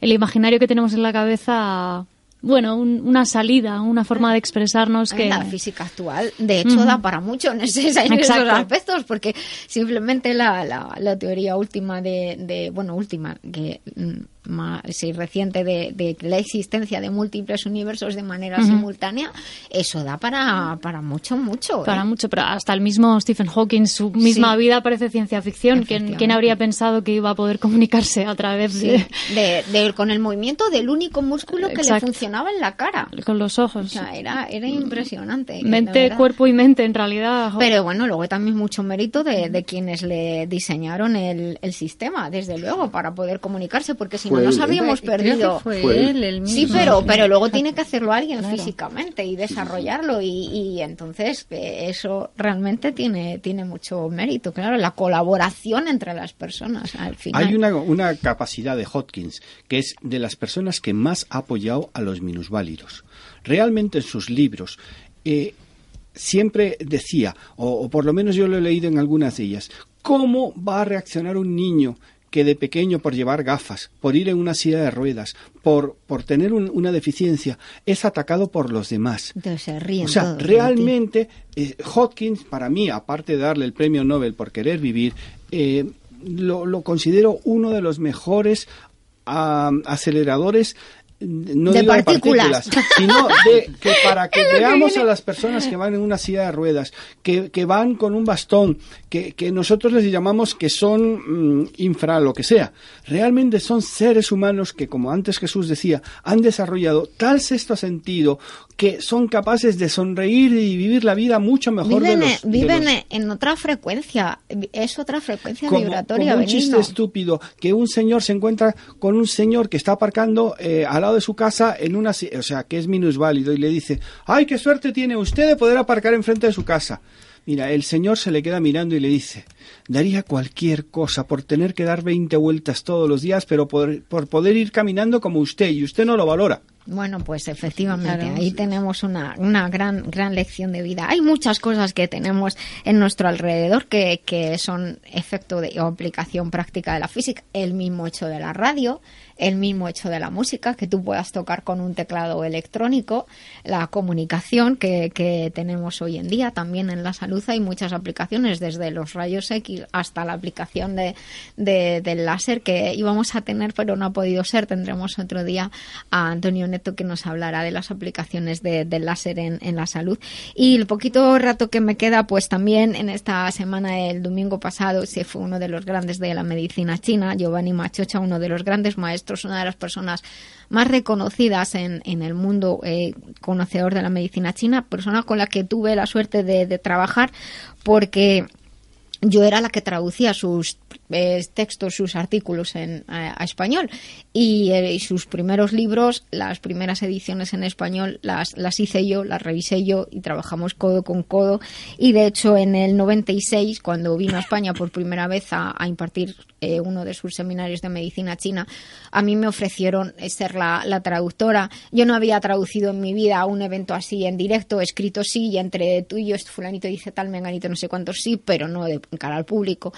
el imaginario que tenemos en la cabeza, bueno, un- una salida, una forma de expresarnos que... la física actual de hecho da para mucho en, ese- *laughs* en esos aspectos porque simplemente la, la, la teoría última de, de bueno última que mm, más sí, reciente de, de la existencia de múltiples universos de manera simultánea eso da para, para mucho mucho Para ¿eh? mucho, pero hasta el mismo Stephen Hawking, su misma Sí. vida parece ciencia ficción. ¿Quién, quién habría pensado que iba a poder comunicarse a través Sí, de, de- de- con el movimiento del único músculo que le funcionaba en la cara. con los O ojos? sea, era, era impresionante. Mente, cuerpo y mente, en realidad. Pero bueno, luego también mucho mérito de, de quienes le diseñaron el, el sistema, desde luego, para poder comunicarse, porque si no Fue nos él, ¿eh? que perdido. fue Fue él. él el mismo. Sí, pero, pero luego tiene que hacerlo alguien Claro. físicamente y desarrollarlo y, y entonces eh, eso realmente tiene, tiene mucho mérito, claro, la colaboración entre las personas al final. Hay una, una capacidad de Hopkins que es de las personas que más ha apoyado a los minusválidos. Realmente en sus libros eh, siempre decía, o, o por lo menos yo lo he leído en algunas de ellas, ¿cómo va a reaccionar un niño que de pequeño por llevar gafas, por ir en una silla de ruedas, por, por tener un- una deficiencia, es atacado por los demás? Entonces ríen O sea, todos realmente, eh, Hopkins, para mí, aparte de darle el premio Nobel por querer vivir, eh, lo, lo considero uno de los mejores ah, aceleradores no De digo partículas. sino de que *laughs* para que veamos a las personas que van en una silla de ruedas, que, que van con un bastón, que, que nosotros les llamamos que son mm, infra lo que sea. Realmente son seres humanos que, como antes Jesús decía, han desarrollado tal sexto sentido que son capaces de sonreír y vivir la vida mucho mejor Viven, de los, de viven los- en otra frecuencia, es otra frecuencia como, vibratoria. como un chiste estúpido que un señor se encuentra con un señor que está aparcando eh, lado de su casa en una si- o sea que es minusválido y le dice ay qué suerte tiene usted de poder aparcar enfrente de su casa mira el señor se le queda mirando y le dice daría cualquier cosa por tener que dar 20 vueltas todos los días pero por, por poder ir caminando como usted y usted no lo valora Bueno, pues efectivamente, Claro. ahí tenemos una, una gran, gran lección de vida. Hay muchas cosas que tenemos en nuestro alrededor que, que son efecto de, o aplicación práctica de la física. El mismo hecho de la radio, el mismo hecho de la música, que tú puedas tocar con un teclado electrónico, la comunicación que, que tenemos hoy en día. También en la salud hay muchas aplicaciones, desde los rayos X hasta la aplicación de, de- del láser que íbamos a tener, pero no ha podido ser. Tendremos otro día a Antonio Neto que nos hablará de las aplicaciones de- del láser en, en la salud. Y el poquito rato que me queda, pues también en esta semana, el domingo pasado, se fue uno de los grandes de la medicina china, Giovanni Machocha, uno de los grandes maestros, una de las personas más reconocidas en, en el mundo eh, conocedor de la medicina china, persona con la que tuve la suerte de trabajar porque yo era la que traducía sus eh, textos, sus artículos en, a, a español y, eh, y sus primeros libros, las primeras ediciones en español las, las hice yo, las revisé yo y trabajamos codo con codo y de hecho en el 96 cuando vino a España por primera vez a, a impartir eh, uno de sus seminarios de medicina china, a mí me ofrecieron eh, ser la, la traductora. Yo no había traducido en mi vida un evento así en directo, escrito sí, y entre tú y yo, fulanito dice tal, menganito no sé cuántos sí, pero no de cara al público.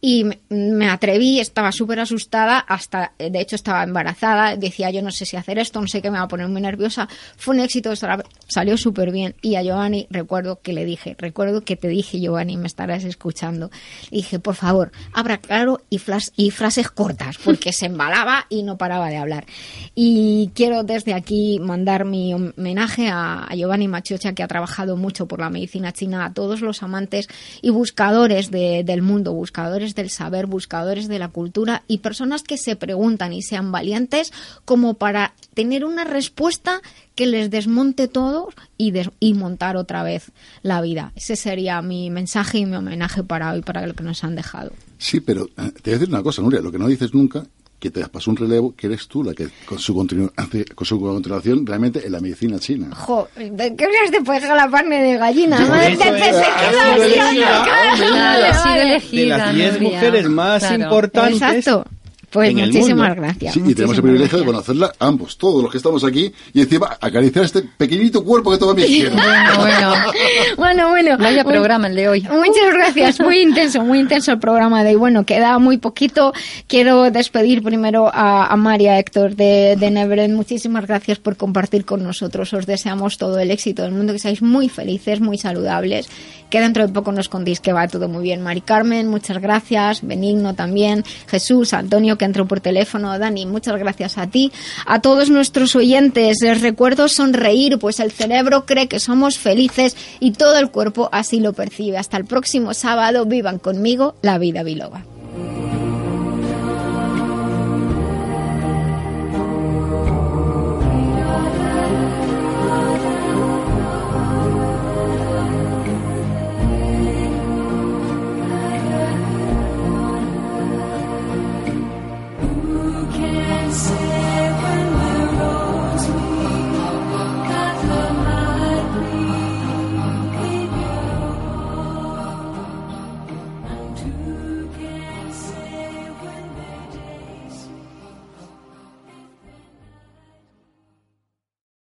Y me, atreví, estaba súper asustada, hasta, eh, de hecho estaba embarazada, decía yo no sé si hacer esto, no sé qué me va a poner muy nerviosa. Fue un éxito, sal- salió súper bien. Y a Giovanni recuerdo que le dije, recuerdo que te dije, Giovanni, me estarás escuchando. Le dije, por favor, abra claro y, frases cortas, porque se embalaba y no paraba de hablar. Y quiero desde aquí mandar mi homenaje a, Giovanni Machocha, que ha trabajado mucho por la medicina china, a todos los amantes y buscadores de- del mundo, buscadores del saber, buscadores de la cultura y personas que se preguntan y sean valientes como para tener una respuesta que les desmonte todo y, des- y montar otra vez la vida. Ese sería mi mensaje y mi homenaje para hoy, para lo que nos han dejado. Sí, pero eh, te voy a decir una cosa, Nuria, lo que no dices nunca, que te pasó un relevo, que eres tú la que con su, continu- hace- con su continuación realmente en la medicina china. Jo, ¿de qué hablas de pues la carne de gallina? Madre, te de las 10 Nuria. mujeres más Claro. importantes Exacto. Pues en el muchísimas mundo. gracias. Sí, y tenemos el muchísimas privilegio de gracias. conocerla ambos, todos los que estamos aquí, y encima acariciar este pequeñito cuerpo que todavía quiero. *laughs* Bueno, bueno. Bueno, bueno. Vaya Muy- programa el de hoy. Muchas gracias, muy intenso, muy intenso el programa de hoy. Bueno, queda muy poquito. Quiero despedir primero a, a María Héctor de, de Neverend. Muchísimas gracias por compartir con nosotros. Os deseamos todo el éxito del mundo, que seáis muy felices, muy saludables. Que dentro de poco nos contéis que va todo muy bien. Mari Carmen, muchas gracias. Benigno también. Jesús, Antonio, que entró por teléfono. Dani, muchas gracias a ti. A todos nuestros oyentes, les recuerdo sonreír, pues el cerebro cree que somos felices y todo el cuerpo así lo percibe. Hasta el próximo sábado. Vivan conmigo la vida biloba.